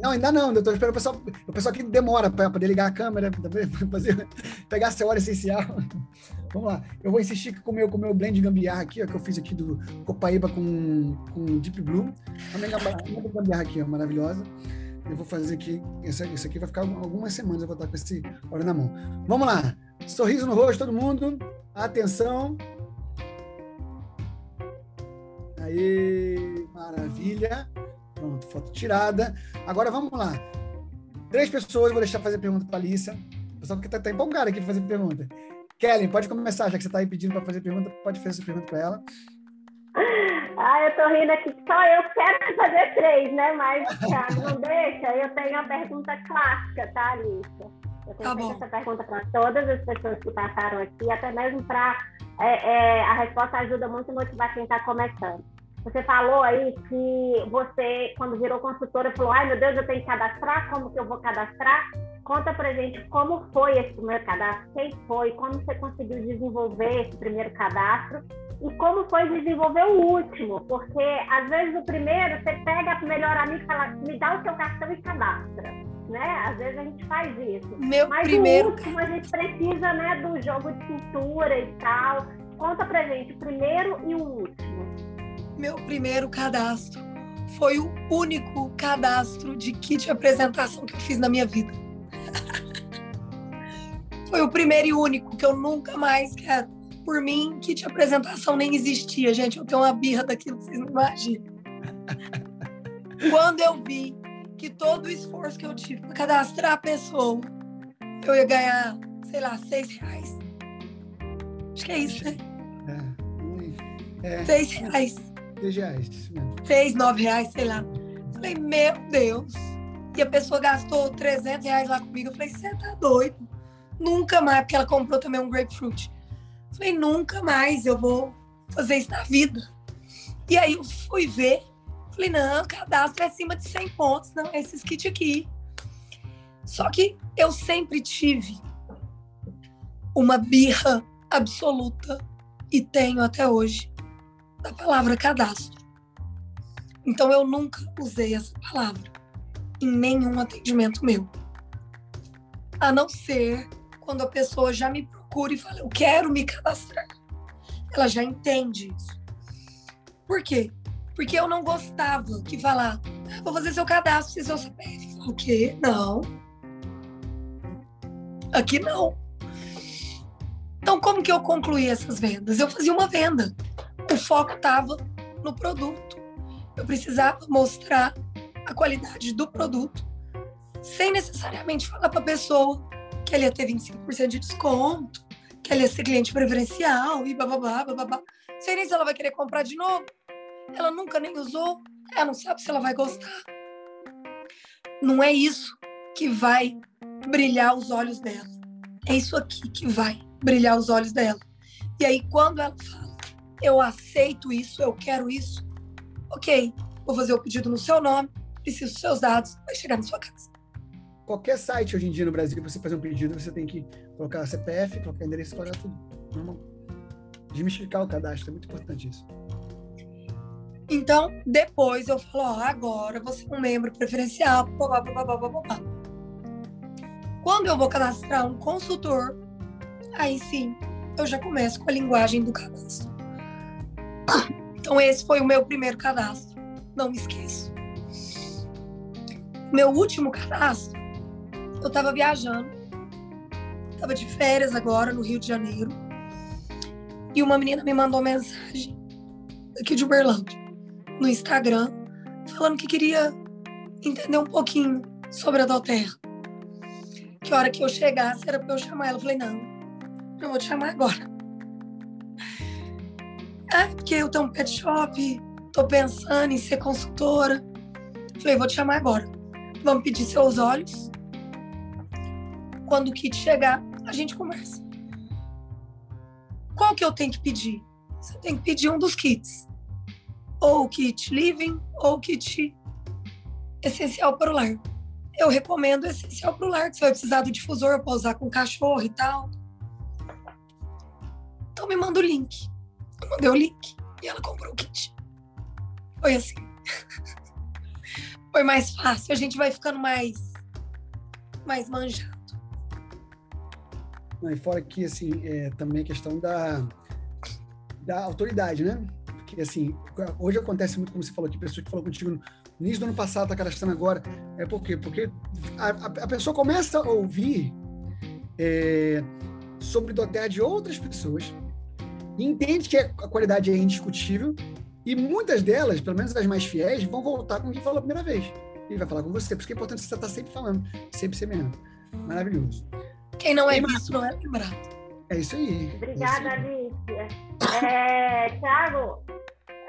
Não, ainda não. Eu tô esperando o pessoal, o pessoal que demora para poder ligar a câmera, fazer, pegar a hora essencial. Vamos lá. Eu vou insistir com o meu, com o meu blend gambiarra aqui, ó, que eu fiz aqui do Copaíba com, com Deep Blue. Minha gambiarra aqui, ó, maravilhosa. Eu vou fazer aqui, esse aqui vai ficar algumas semanas, eu vou estar com esse hora na mão. Vamos lá. Sorriso no rosto, todo mundo. Atenção. Aí, maravilha. Pronto, foto tirada. Agora vamos lá. Três pessoas, vou deixar fazer pergunta para a Alissa. O pessoal que está tá empolgado aqui para fazer pergunta. Kellen, pode começar, já que você está aí pedindo para fazer pergunta, pode fazer essa pergunta para ela. Ah, eu tô rindo aqui só eu quero fazer três, né? Mas, Thiago, não deixa. Eu tenho a pergunta clássica, tá, Alicia? Eu tenho tá essa pergunta para todas as pessoas que passaram aqui, até mesmo para. É, é, a resposta ajuda muito a motivar quem está começando. Você falou aí que você, quando virou consultora, falou: ai meu Deus, eu tenho que cadastrar, como que eu vou cadastrar? Conta pra gente como foi esse primeiro cadastro, quem foi, como você conseguiu desenvolver esse primeiro cadastro e como foi desenvolver o último, porque às vezes o primeiro você pega o melhor amigo e fala, me dá o seu cartão e cadastra. Né? Às vezes a gente faz isso. Meu Mas primeiro... o último a gente precisa né, do jogo de cintura e tal. Conta pra gente o primeiro e o último. Meu primeiro cadastro foi o único cadastro de kit de apresentação que eu fiz na minha vida. foi o primeiro e único que eu nunca mais quero por mim, que de apresentação nem existia, gente. Eu tenho uma birra daquilo que vocês não imaginam. Quando eu vi que todo o esforço que eu tive para cadastrar a pessoa, eu ia ganhar, sei lá, seis reais. Acho que é isso, né? É. é. Seis reais. Seis reais. Seis, nove reais, sei lá. Falei, meu Deus. E a pessoa gastou 300 reais lá comigo. Eu falei, você tá doido. Nunca mais, porque ela comprou também um grapefruit. Falei, nunca mais eu vou fazer isso na vida. E aí eu fui ver, falei, não, cadastro é acima de 100 pontos, não, esses kits aqui. Só que eu sempre tive uma birra absoluta e tenho até hoje da palavra cadastro. Então eu nunca usei essa palavra em nenhum atendimento meu. A não ser quando a pessoa já me procura e fala, eu quero me cadastrar. Ela já entende isso. Por quê? Porque eu não gostava que falar, ah, vou fazer seu cadastro, se seu CPF. O quê? Não. Aqui não. Então, como que eu concluí essas vendas? Eu fazia uma venda. O foco estava no produto. Eu precisava mostrar a qualidade do produto, sem necessariamente falar para a pessoa que ela ia ter 25% de desconto, que ela ia ser cliente preferencial e bababá, bababá. Sei nem se ela vai querer comprar de novo. Ela nunca nem usou, ela não sabe se ela vai gostar. Não é isso que vai brilhar os olhos dela. É isso aqui que vai brilhar os olhos dela. E aí, quando ela fala, eu aceito isso, eu quero isso, ok, vou fazer o pedido no seu nome, preciso dos seus dados, vai chegar na sua casa qualquer site hoje em dia no Brasil, você fazer um pedido, você tem que colocar CPF, colocar endereço, colocar tudo. Normal. Desmistificar o cadastro, é muito importante isso. Então, depois eu falo, ó, agora você é um membro preferencial, blá, blá, blá, Quando eu vou cadastrar um consultor, aí sim, eu já começo com a linguagem do cadastro. Então, esse foi o meu primeiro cadastro. Não me esqueço. Meu último cadastro eu estava viajando, estava de férias agora no Rio de Janeiro, e uma menina me mandou mensagem aqui de Uberlândia, no Instagram, falando que queria entender um pouquinho sobre a Doterra. Que a hora que eu chegasse era para eu chamar ela. Eu falei, não, eu vou te chamar agora. É, porque eu tenho um pet shop, tô pensando em ser consultora. falei, vou te chamar agora. Vamos pedir seus olhos quando o kit chegar, a gente conversa. Qual que eu tenho que pedir? Você tem que pedir um dos kits. Ou o kit living, ou o kit essencial para o lar. Eu recomendo essencial para o lar, que você vai precisar do difusor para usar com cachorro e tal. Então me manda o link. Eu mandei o link e ela comprou o kit. Foi assim. Foi mais fácil, a gente vai ficando mais mais manjado. Não, e fora que, assim, é, também a questão da, da autoridade, né? Porque, assim, hoje acontece muito, como você falou aqui, pessoa que falou contigo no início do ano passado, tá cadastrando agora. É por quê? Porque a, a pessoa começa a ouvir é, sobre dotar de outras pessoas, entende que a qualidade é indiscutível, e muitas delas, pelo menos as mais fiéis, vão voltar com quem falou a primeira vez. E vai falar com você, porque é importante você estar sempre falando, sempre semeando. Maravilhoso. Quem não é visto não é lembrado. É isso aí. Obrigada, é Alicia. É, Tiago,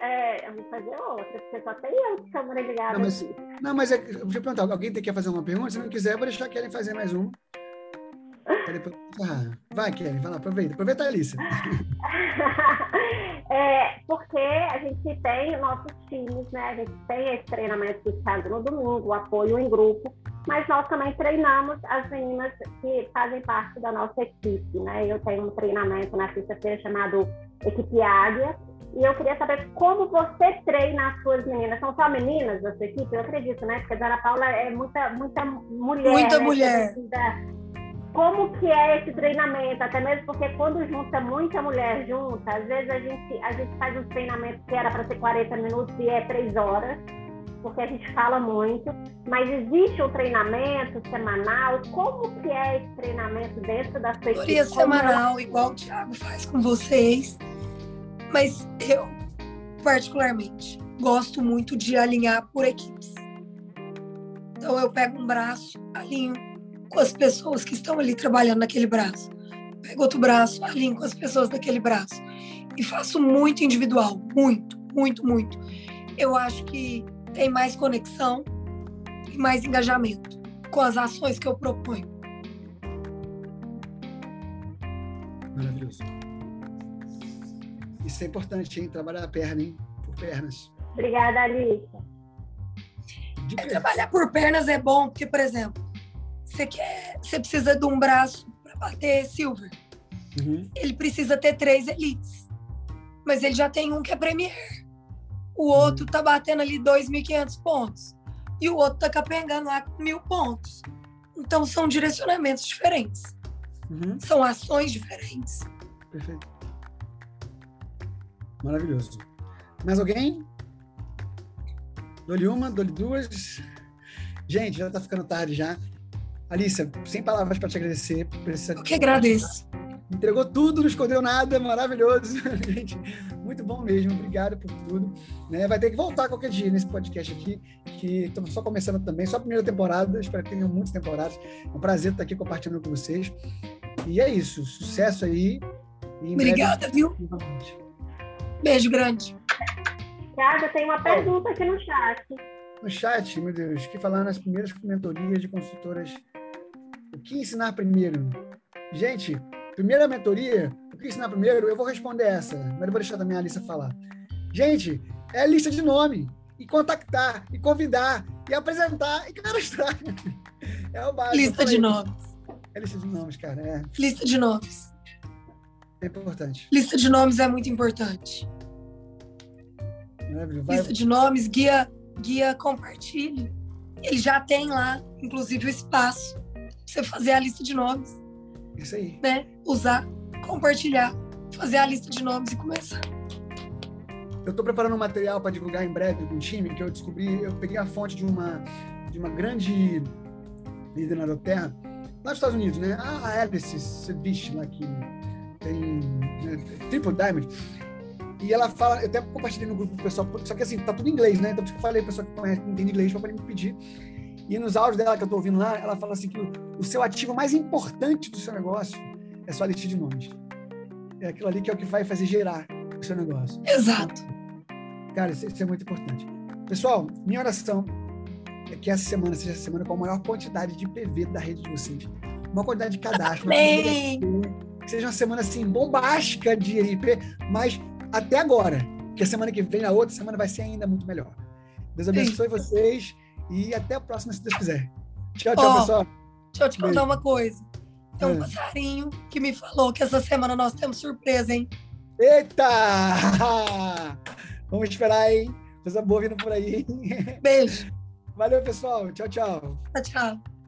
é, eu vou fazer outra, porque só tem eu de câmera ligada não, mas. Não, mas é, deixa eu perguntar, alguém quer fazer uma pergunta? Se não quiser, eu vou deixar a Kellen fazer mais uma. Ah, vai, Kelly, vai lá, aproveita. Aproveita a Alice. é, porque a gente tem nossos times, né? A gente tem esse treinamento do Thiago no domingo, o apoio em grupo, mas nós também treinamos as meninas que fazem parte da nossa equipe, né? Eu tenho um treinamento na sexta-feira chamado Equipe Águia, e eu queria saber como você treina as suas meninas. São só meninas da sua equipe? Eu acredito, né? Porque a Ana Paula é muita, muita mulher. Muita né? mulher como que é esse treinamento, até mesmo porque quando junta muita mulher junta, às vezes a gente, a gente faz um treinamento que era para ser 40 minutos e é 3 horas, porque a gente fala muito, mas existe um treinamento semanal, como que é esse treinamento dentro da sua equipe? É semanal, igual o Thiago faz com vocês, mas eu, particularmente, gosto muito de alinhar por equipes. Então eu pego um braço, alinho com as pessoas que estão ali trabalhando naquele braço. Pego outro braço, alinho com as pessoas daquele braço. E faço muito individual, muito, muito, muito. Eu acho que tem mais conexão e mais engajamento com as ações que eu proponho. Maravilhoso. Isso é importante, hein? Trabalhar a perna, hein? Por pernas. Obrigada, Alice. É, trabalhar por pernas é bom, porque, por exemplo, você quer, você precisa de um braço para bater silver. Uhum. Ele precisa ter três elites, mas ele já tem um que é premier. O outro tá batendo ali 2.500 pontos e o outro tá capengando lá com mil pontos. Então são direcionamentos diferentes, uhum. são ações diferentes. Perfeito. Maravilhoso. Mais alguém? Dou-lhe uma, dou-lhe duas. Gente, já tá ficando tarde já. Alícia, sem palavras para te agradecer. Por essa... Eu que agradeço. Entregou tudo, não escondeu nada, maravilhoso. Gente, muito bom mesmo, obrigado por tudo. Né? Vai ter que voltar qualquer dia nesse podcast aqui, que estamos só começando também, só a primeira temporada, espero que tenham muitas temporadas. É um prazer estar aqui compartilhando com vocês. E é isso, sucesso aí. Obrigada, breve... viu? Beijo grande. Tiago, tem uma pergunta aqui no chat. No chat, meu Deus, que falar nas primeiras mentorias de consultoras o que ensinar primeiro? Gente, primeira mentoria, o que ensinar primeiro? Eu vou responder essa, mas eu vou deixar também a Alissa falar. Gente, é lista de nome, e contactar, e convidar, e apresentar, e cadastrar. É o básico. Lista de nomes. É lista de nomes, cara. É. Lista de nomes. É importante. Lista de nomes é muito importante. Vai... Lista de nomes, guia, guia compartilhe. Ele já tem lá, inclusive, o espaço você fazer a lista de nomes. Isso aí. Né? Usar, compartilhar, fazer a lista de nomes e começar. Eu estou preparando um material para divulgar em breve com o time que eu descobri, eu peguei a fonte de uma de uma grande líder na Inglaterra, lá nos Estados Unidos, né? A Alice Sedich, lá que tem né, Triple Diamond. E ela fala, eu até compartilhei no grupo do pessoal, só que assim, tá tudo em inglês, né? Então, eu falei, pessoal que conhece, entende inglês, para me pedir. E nos áudios dela que eu estou ouvindo lá, ela fala assim que o, o, seu ativo mais importante do seu negócio é sua lista de nomes. É aquilo ali que é o que vai fazer gerar o seu negócio. Exato. Cara, isso, isso é muito importante. Pessoal, minha oração é que essa semana seja a semana com a maior quantidade de PV da rede de vocês. Uma quantidade de cadastro. Amém. Que seja uma semana assim bombástica de RP, mas até agora, que a semana que vem, a outra semana vai ser ainda muito melhor. Deus abençoe Sim. vocês. E até a próxima, se Deus quiser. Tchau, tchau, oh, pessoal. Deixa eu te contar uma coisa. Tem um é. passarinho que me falou que essa semana nós temos surpresa, hein? Eita! Vamos esperar, hein? Coisa boa vindo por aí. Beijo. Valeu, pessoal. Tchau, tchau. Tchau, tchau.